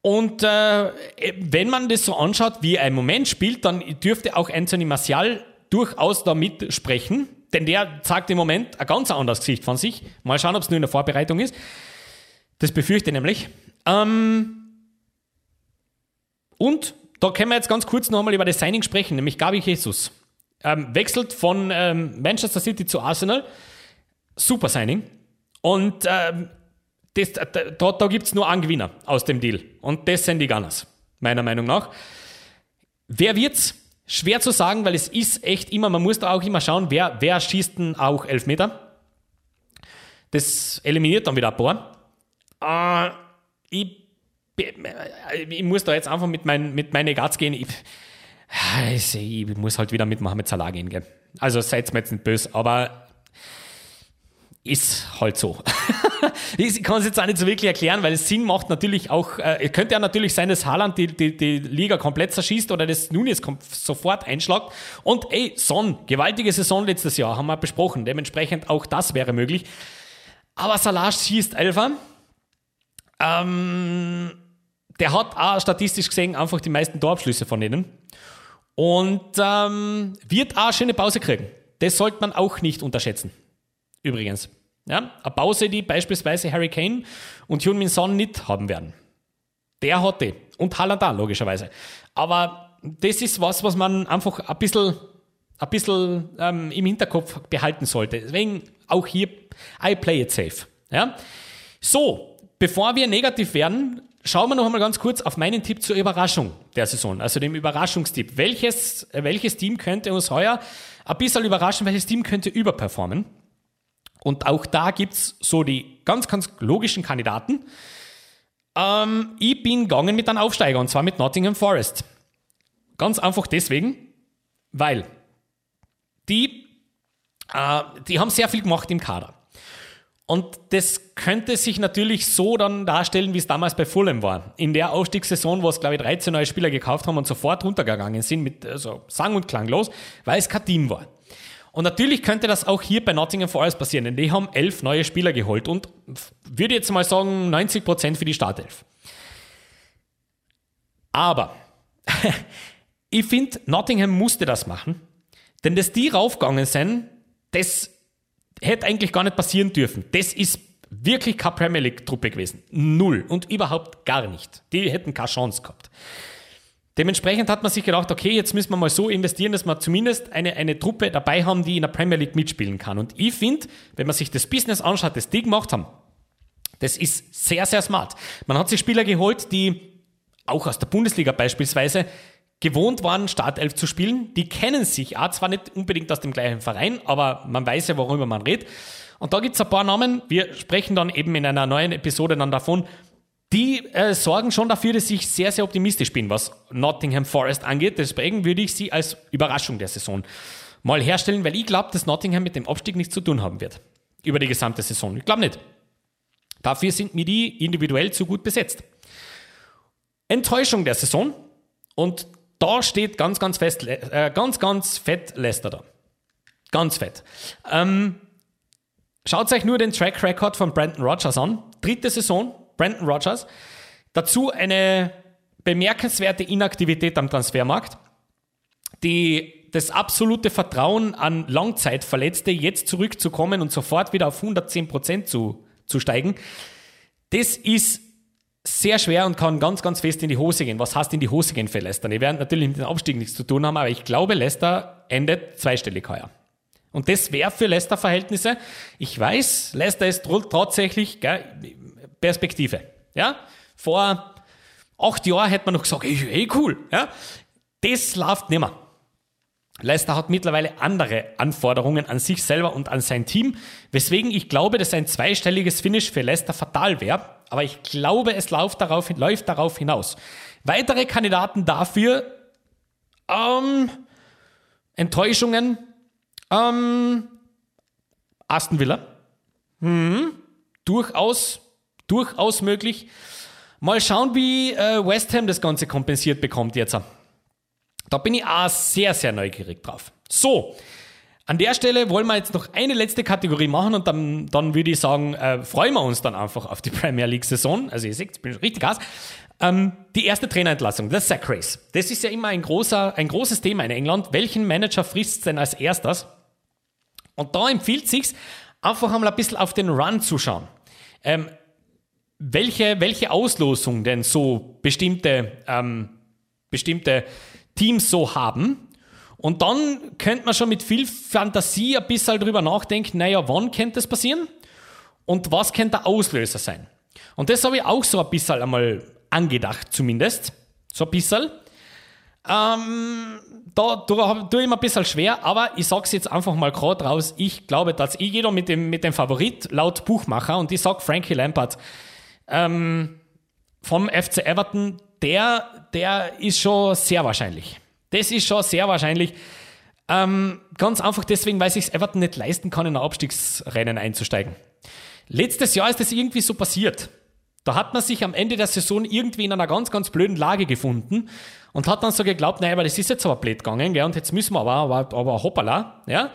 Und äh, wenn man das so anschaut, wie er im Moment spielt, dann dürfte auch Anthony Martial durchaus da mitsprechen, denn der zeigt im Moment ein ganz anderes Gesicht von sich. Mal schauen, ob es nur in der Vorbereitung ist. Das befürchte ich nämlich. Ähm, und da können wir jetzt ganz kurz noch einmal über das Signing sprechen, nämlich Gabi Jesus. Ähm, wechselt von ähm, Manchester City zu Arsenal. Super Signing. Und ähm, das, da, da, gibt es nur einen Gewinner aus dem Deal. Und das sind die Gunners, meiner Meinung nach. Wer wird's? Schwer zu sagen, weil es ist echt immer, man muss da auch immer schauen, wer, wer schießt denn auch Elfmeter. Das eliminiert dann wieder ein paar. Äh, ich ich muss da jetzt einfach mit, mein, mit meinen Guts gehen. Ich, ich, muss halt wieder mit Mohamed Salah gehen. Gell? Also seid mir jetzt nicht böse, aber ist halt so. ich kann es jetzt auch nicht so wirklich erklären, weil es Sinn macht natürlich auch, äh, könnte ja natürlich sein, dass Haaland die, die, die Liga komplett zerschießt oder das Nunes sofort einschlagt. Und ey, Son, gewaltige Saison letztes Jahr, haben wir besprochen. Dementsprechend auch das wäre möglich. Aber Salah schießt Elfer. Ähm, der hat auch statistisch gesehen einfach die meisten Torabschlüsse von denen. Und ähm, wird auch eine schöne Pause kriegen. Das sollte man auch nicht unterschätzen. Übrigens. Ja, eine Pause, die beispielsweise Harry Kane und Hyun Min Son nicht haben werden. Der hat die. Und Haaland auch, logischerweise. Aber das ist was, was man einfach ein bisschen, ein bisschen ähm, im Hinterkopf behalten sollte. Deswegen auch hier, I play it safe. Ja? So, bevor wir negativ werden, Schauen wir noch einmal ganz kurz auf meinen Tipp zur Überraschung der Saison, also dem Überraschungstipp. Welches, welches Team könnte uns heuer ein bisschen überraschen, welches Team könnte überperformen? Und auch da gibt es so die ganz, ganz logischen Kandidaten. Ähm, ich bin gegangen mit einem Aufsteiger und zwar mit Nottingham Forest. Ganz einfach deswegen, weil die, äh, die haben sehr viel gemacht im Kader. Und das könnte sich natürlich so dann darstellen, wie es damals bei Fulham war. In der Aufstiegssaison, wo es, glaube ich, 13 neue Spieler gekauft haben und sofort runtergegangen sind, mit also sang- und klanglos, weil es kein Team war. Und natürlich könnte das auch hier bei Nottingham Forest passieren, denn die haben elf neue Spieler geholt und würde jetzt mal sagen 90 Prozent für die Startelf. Aber ich finde, Nottingham musste das machen, denn dass die raufgegangen sind, das hätte eigentlich gar nicht passieren dürfen. Das ist wirklich keine Premier League-Truppe gewesen. Null. Und überhaupt gar nicht. Die hätten keine Chance gehabt. Dementsprechend hat man sich gedacht, okay, jetzt müssen wir mal so investieren, dass wir zumindest eine, eine Truppe dabei haben, die in der Premier League mitspielen kann. Und ich finde, wenn man sich das Business anschaut, das die gemacht haben, das ist sehr, sehr smart. Man hat sich Spieler geholt, die auch aus der Bundesliga beispielsweise gewohnt waren, Startelf zu spielen. Die kennen sich auch zwar nicht unbedingt aus dem gleichen Verein, aber man weiß ja, worüber man redet. Und da gibt es ein paar Namen, wir sprechen dann eben in einer neuen Episode dann davon, die äh, sorgen schon dafür, dass ich sehr, sehr optimistisch bin, was Nottingham Forest angeht. Deswegen würde ich sie als Überraschung der Saison mal herstellen, weil ich glaube, dass Nottingham mit dem Abstieg nichts zu tun haben wird. Über die gesamte Saison. Ich glaube nicht. Dafür sind mir die individuell zu gut besetzt. Enttäuschung der Saison. Und da steht ganz, ganz fest, äh, ganz, ganz fett Leicester da. Ganz fett. Ähm, schaut euch nur den Track Record von Brandon Rogers an. Dritte Saison, Brandon Rogers. Dazu eine bemerkenswerte Inaktivität am Transfermarkt, die, das absolute Vertrauen an Langzeitverletzte, jetzt zurückzukommen und sofort wieder auf 110% zu, zu steigen, das ist sehr schwer und kann ganz, ganz fest in die Hose gehen. Was heißt in die Hose gehen für Leicester? Die werden natürlich mit dem Abstieg nichts zu tun haben, aber ich glaube, Leicester endet zweistellig heuer. Und das wäre für Leicester-Verhältnisse, ich weiß, Leicester ist tatsächlich gell, Perspektive. Ja? Vor acht Jahren hätte man noch gesagt, hey cool. Ja? Das läuft nicht mehr. Leicester hat mittlerweile andere Anforderungen an sich selber und an sein Team, weswegen ich glaube, dass ein zweistelliges Finish für Leicester fatal wäre. Aber ich glaube, es läuft darauf, läuft darauf hinaus. Weitere Kandidaten dafür, ähm, Enttäuschungen, ähm, Aston Villa, hm, durchaus, durchaus möglich. Mal schauen, wie äh, West Ham das Ganze kompensiert bekommt jetzt. Da bin ich auch sehr, sehr neugierig drauf. So, an der Stelle wollen wir jetzt noch eine letzte Kategorie machen und dann, dann würde ich sagen, äh, freuen wir uns dann einfach auf die Premier League-Saison. Also ihr seht, ich bin richtig Gas. Ähm, die erste Trainerentlassung, das Sack Race. Das ist ja immer ein, großer, ein großes Thema in England. Welchen Manager frisst denn als erstes? Und da empfiehlt sich einfach einmal ein bisschen auf den Run zu schauen. Ähm, welche, welche Auslosung denn so bestimmte, ähm, bestimmte Teams so haben. Und dann könnte man schon mit viel Fantasie ein bisschen drüber nachdenken, naja, wann könnte das passieren? Und was könnte der Auslöser sein? Und das habe ich auch so ein bisschen einmal angedacht, zumindest. So ein bisschen. Ähm, da tue ich mir ein bisschen schwer, aber ich sage es jetzt einfach mal gerade raus. Ich glaube, dass ich jeder mit dem, mit dem Favorit laut Buchmacher und ich sage Frankie Lampard ähm, vom FC Everton, der, der ist schon sehr wahrscheinlich. Das ist schon sehr wahrscheinlich. Ähm, ganz einfach deswegen, weil sich Everton nicht leisten kann, in ein Abstiegsrennen einzusteigen. Letztes Jahr ist das irgendwie so passiert. Da hat man sich am Ende der Saison irgendwie in einer ganz, ganz blöden Lage gefunden und hat dann so geglaubt, naja, aber das ist jetzt aber blöd gegangen, gell, und jetzt müssen wir aber, aber, aber hoppala, ja.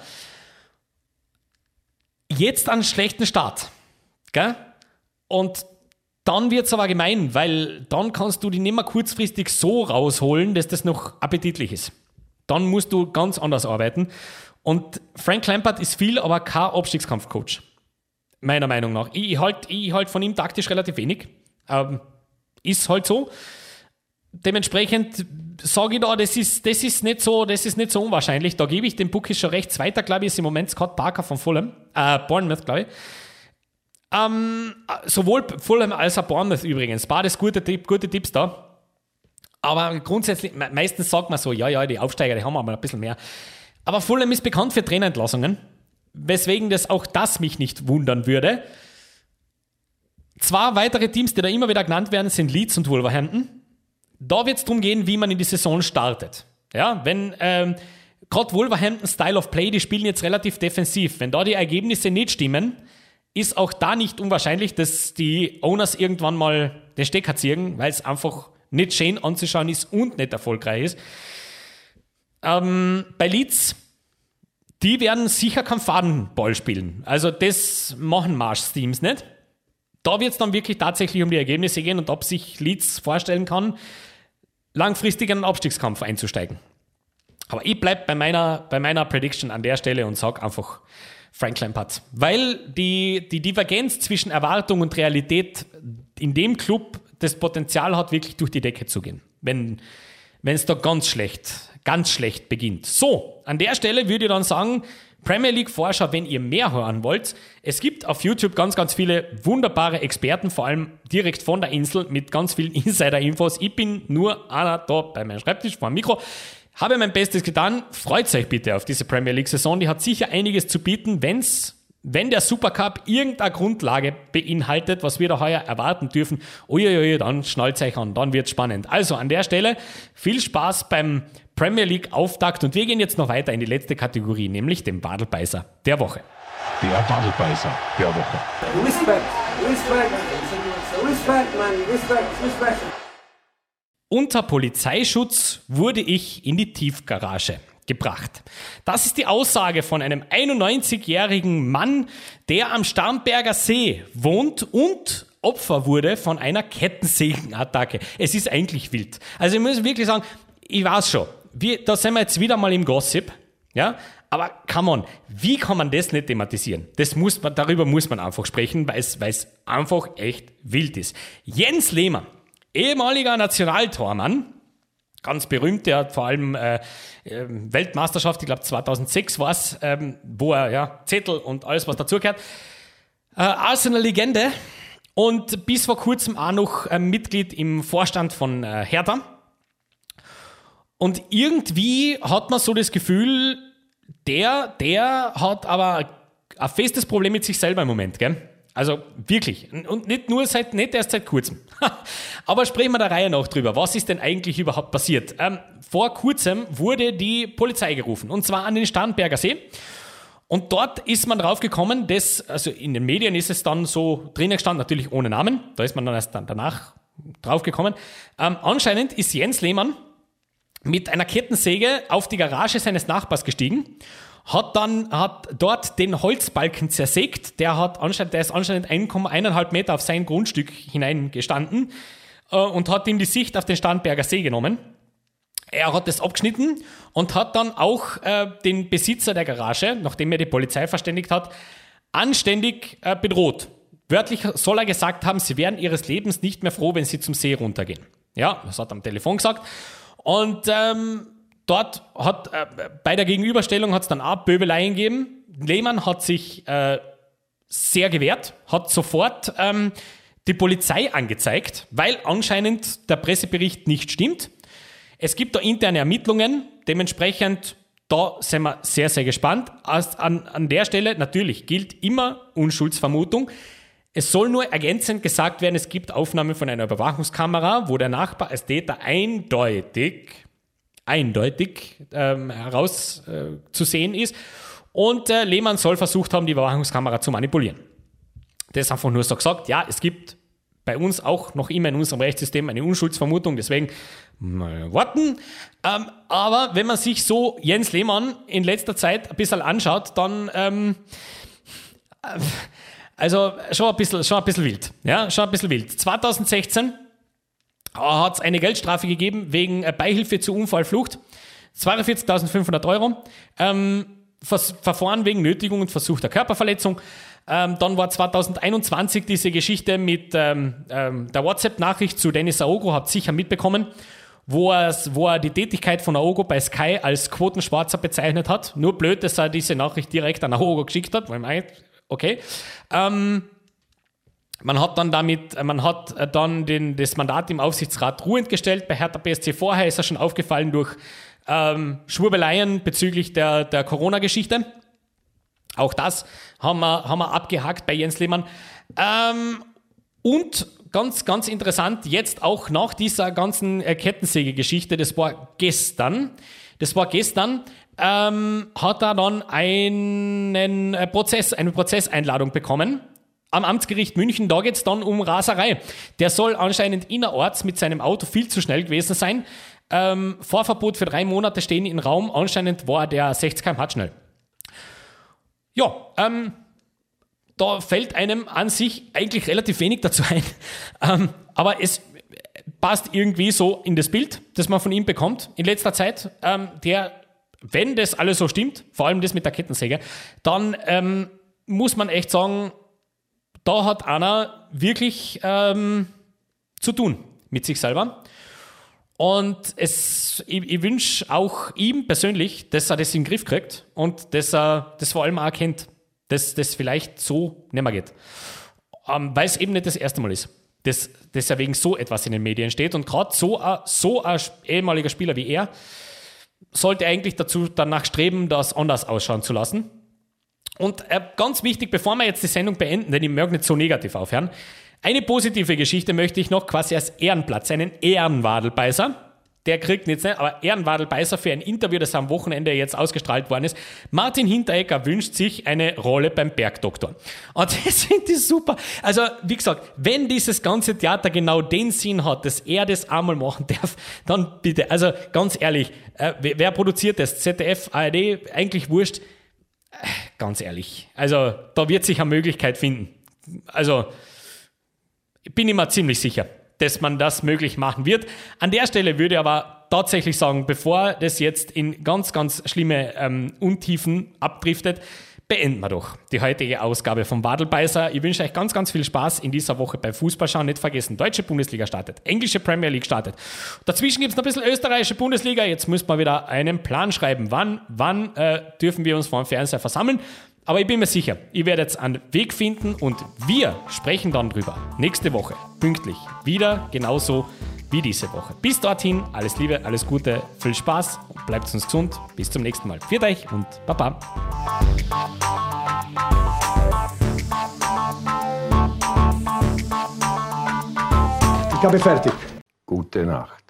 Jetzt einen schlechten Start, gell? Und dann wird es aber gemein, weil dann kannst du die nicht mehr kurzfristig so rausholen, dass das noch appetitlich ist. Dann musst du ganz anders arbeiten. Und Frank Lampard ist viel, aber kein Abstiegskampfcoach. Meiner Meinung nach. Ich halte ich halt von ihm taktisch relativ wenig. Ähm, ist halt so. Dementsprechend sage ich da, das ist, das, ist nicht so, das ist nicht so unwahrscheinlich. Da gebe ich dem Bookies schon recht. Zweiter, glaube ich, ist im Moment Scott Parker von Fulham. Äh, Bournemouth, glaube ich. Ähm, sowohl Fulham als auch Bournemouth übrigens. Beides gute, gute Tipps da. Aber grundsätzlich, meistens sagt man so, ja, ja, die Aufsteiger, die haben aber ein bisschen mehr. Aber Fulham ist bekannt für Trainerentlassungen, weswegen das auch das mich nicht wundern würde. Zwei weitere Teams, die da immer wieder genannt werden, sind Leeds und Wolverhampton. Da wird es darum gehen, wie man in die Saison startet. Ja, wenn ähm, gerade Wolverhampton Style of Play, die spielen jetzt relativ defensiv. Wenn da die Ergebnisse nicht stimmen, ist auch da nicht unwahrscheinlich, dass die Owners irgendwann mal den Stecker ziehen, weil es einfach nicht schön anzuschauen ist und nicht erfolgreich ist. Ähm, bei Leeds, die werden sicher keinen Fadenball spielen. Also das machen Marsch-Teams nicht. Da wird es dann wirklich tatsächlich um die Ergebnisse gehen und ob sich Leeds vorstellen kann, langfristig in einen Abstiegskampf einzusteigen. Aber ich bleibe bei meiner, bei meiner Prediction an der Stelle und sage einfach, Frank Lampard. Weil die, die Divergenz zwischen Erwartung und Realität in dem Club das Potenzial hat, wirklich durch die Decke zu gehen. Wenn es da ganz schlecht, ganz schlecht beginnt. So, an der Stelle würde ich dann sagen, Premier League Vorschau, wenn ihr mehr hören wollt. Es gibt auf YouTube ganz, ganz viele wunderbare Experten, vor allem direkt von der Insel mit ganz vielen Insider-Infos. Ich bin nur einer da bei meinem Schreibtisch vor dem Mikro. Habe mein Bestes getan. Freut euch bitte auf diese Premier League-Saison. Die hat sicher einiges zu bieten, wenn's wenn der Supercup irgendeine Grundlage beinhaltet, was wir da heuer erwarten dürfen, uiuiui, dann schnallt euch an, dann wird's spannend. Also an der Stelle viel Spaß beim Premier League Auftakt und wir gehen jetzt noch weiter in die letzte Kategorie, nämlich den Badelbeißer der Woche. Der Badelbeißer der Woche. Respekt, Respekt, Respekt, man, Respekt, Respekt. Unter Polizeischutz wurde ich in die Tiefgarage gebracht. Das ist die Aussage von einem 91-jährigen Mann, der am Starnberger See wohnt und Opfer wurde von einer Kettensägenattacke. Es ist eigentlich wild. Also ich muss wirklich sagen, ich weiß schon, wir, da sind wir jetzt wieder mal im Gossip, ja, aber come on, wie kann man das nicht thematisieren? Das muss man, darüber muss man einfach sprechen, weil es, einfach echt wild ist. Jens Lehmann, ehemaliger Nationaltormann, ganz berühmt, der hat vor allem äh, ähm, Weltmeisterschaft, ich glaube 2006 war es, ähm, wo er ja Zettel und alles, was dazugehört. Äh, Arsenal-Legende und bis vor kurzem auch noch äh, Mitglied im Vorstand von äh, Hertha. Und irgendwie hat man so das Gefühl, der, der hat aber ein festes Problem mit sich selber im Moment, gell? Also wirklich. Und nicht nur seit, nicht erst seit kurzem. Aber sprechen wir der Reihe nach drüber. Was ist denn eigentlich überhaupt passiert? Ähm, vor kurzem wurde die Polizei gerufen. Und zwar an den Starnberger See. Und dort ist man drauf gekommen, dass, also in den Medien ist es dann so drinnen gestanden, natürlich ohne Namen. Da ist man dann erst dann danach drauf gekommen. Ähm, anscheinend ist Jens Lehmann mit einer Kettensäge auf die Garage seines Nachbars gestiegen, hat dann hat dort den Holzbalken zersägt. Der hat anscheinend, der ist anscheinend 1,1 Meter auf sein Grundstück hineingestanden äh, und hat ihm die Sicht auf den Starnberger See genommen. Er hat das abgeschnitten und hat dann auch äh, den Besitzer der Garage, nachdem er die Polizei verständigt hat, anständig äh, bedroht. Wörtlich soll er gesagt haben, sie wären ihres Lebens nicht mehr froh, wenn sie zum See runtergehen. Ja, das hat er am Telefon gesagt. Und ähm, dort hat äh, bei der Gegenüberstellung hat es dann auch Böbeleien gegeben. Lehmann hat sich äh, sehr gewehrt, hat sofort ähm, die Polizei angezeigt, weil anscheinend der Pressebericht nicht stimmt. Es gibt da interne Ermittlungen, dementsprechend da sind wir sehr, sehr gespannt. An, an der Stelle natürlich gilt immer Unschuldsvermutung. Es soll nur ergänzend gesagt werden, es gibt Aufnahmen von einer Überwachungskamera, wo der Nachbar als Täter eindeutig, eindeutig ähm, heraus äh, ist. Und äh, Lehmann soll versucht haben, die Überwachungskamera zu manipulieren. Das einfach nur so gesagt. Ja, es gibt bei uns auch noch immer in unserem Rechtssystem eine Unschuldsvermutung, deswegen mal warten. Ähm, aber wenn man sich so Jens Lehmann in letzter Zeit ein bisschen anschaut, dann ähm, äh, also schon ein bisschen, schon ein bisschen wild. Ja, schon ein bisschen wild. 2016 hat es eine Geldstrafe gegeben wegen äh, Beihilfe zur Unfallflucht. 42.500 Euro. Ähm, Verfahren wegen Nötigung und versuchter Körperverletzung. Ähm, dann war 2021 diese Geschichte mit ähm, ähm, der WhatsApp-Nachricht zu Dennis Aogo, habt sicher mitbekommen, wo er, wo er die Tätigkeit von Aogo bei Sky als Quotenschwarzer bezeichnet hat. Nur blöd, dass er diese Nachricht direkt an Aogo geschickt hat, weil man Okay. Ähm, man hat dann damit, man hat dann den, das Mandat im Aufsichtsrat ruhend gestellt. Bei Hertha BSC vorher ist er schon aufgefallen durch ähm, Schwurbeleien bezüglich der, der Corona-Geschichte. Auch das haben wir, haben wir abgehakt bei Jens Lehmann. Ähm, und ganz, ganz interessant, jetzt auch nach dieser ganzen äh, Kettensäge-Geschichte, das war gestern, das war gestern, ähm, hat er dann einen äh, Prozess, eine Prozesseinladung bekommen. Am Amtsgericht München, da geht es dann um Raserei. Der soll anscheinend innerorts mit seinem Auto viel zu schnell gewesen sein. Ähm, Vorverbot für drei Monate stehen im Raum. Anscheinend war der 60 km/h schnell. Ja, ähm, da fällt einem an sich eigentlich relativ wenig dazu ein. Ähm, aber es passt irgendwie so in das Bild, das man von ihm bekommt in letzter Zeit. Ähm, der wenn das alles so stimmt, vor allem das mit der Kettensäge, dann ähm, muss man echt sagen, da hat einer wirklich ähm, zu tun mit sich selber. Und es, ich, ich wünsche auch ihm persönlich, dass er das in den Griff kriegt und dass er das vor allem auch erkennt, dass das vielleicht so nicht mehr geht. Ähm, weil es eben nicht das erste Mal ist, dass, dass er wegen so etwas in den Medien steht. Und gerade so, so ein ehemaliger Spieler wie er, sollte eigentlich dazu danach streben, das anders ausschauen zu lassen. Und äh, ganz wichtig, bevor wir jetzt die Sendung beenden, denn ich möchte nicht so negativ aufhören, eine positive Geschichte möchte ich noch quasi als Ehrenplatz, einen Ehrenwadelbeißer der kriegt jetzt nicht, aber Ehrenwadelbeißer für ein Interview, das am Wochenende jetzt ausgestrahlt worden ist. Martin Hinteregger wünscht sich eine Rolle beim Bergdoktor. Und das finde ich super. Also, wie gesagt, wenn dieses ganze Theater genau den Sinn hat, dass er das einmal machen darf, dann bitte. Also, ganz ehrlich, äh, wer produziert das? ZDF, ARD, eigentlich wurscht. Ganz ehrlich. Also, da wird sich eine Möglichkeit finden. Also, bin ich mir ziemlich sicher, dass man das möglich machen wird. An der Stelle würde ich aber tatsächlich sagen, bevor das jetzt in ganz, ganz schlimme ähm, Untiefen abdriftet, beenden wir doch die heutige Ausgabe vom Wadelbeißer. Ich wünsche euch ganz, ganz viel Spaß in dieser Woche beim Fußballschauen. Nicht vergessen, deutsche Bundesliga startet, englische Premier League startet. Dazwischen gibt es noch ein bisschen österreichische Bundesliga. Jetzt müssen wir wieder einen Plan schreiben. Wann, wann äh, dürfen wir uns vor dem Fernseher versammeln? Aber ich bin mir sicher, ihr werdet einen Weg finden und wir sprechen dann drüber. Nächste Woche, pünktlich, wieder genauso wie diese Woche. Bis dorthin, alles Liebe, alles Gute, viel Spaß und bleibt uns gesund. Bis zum nächsten Mal. Viert euch und Baba. Ich habe fertig. Gute Nacht.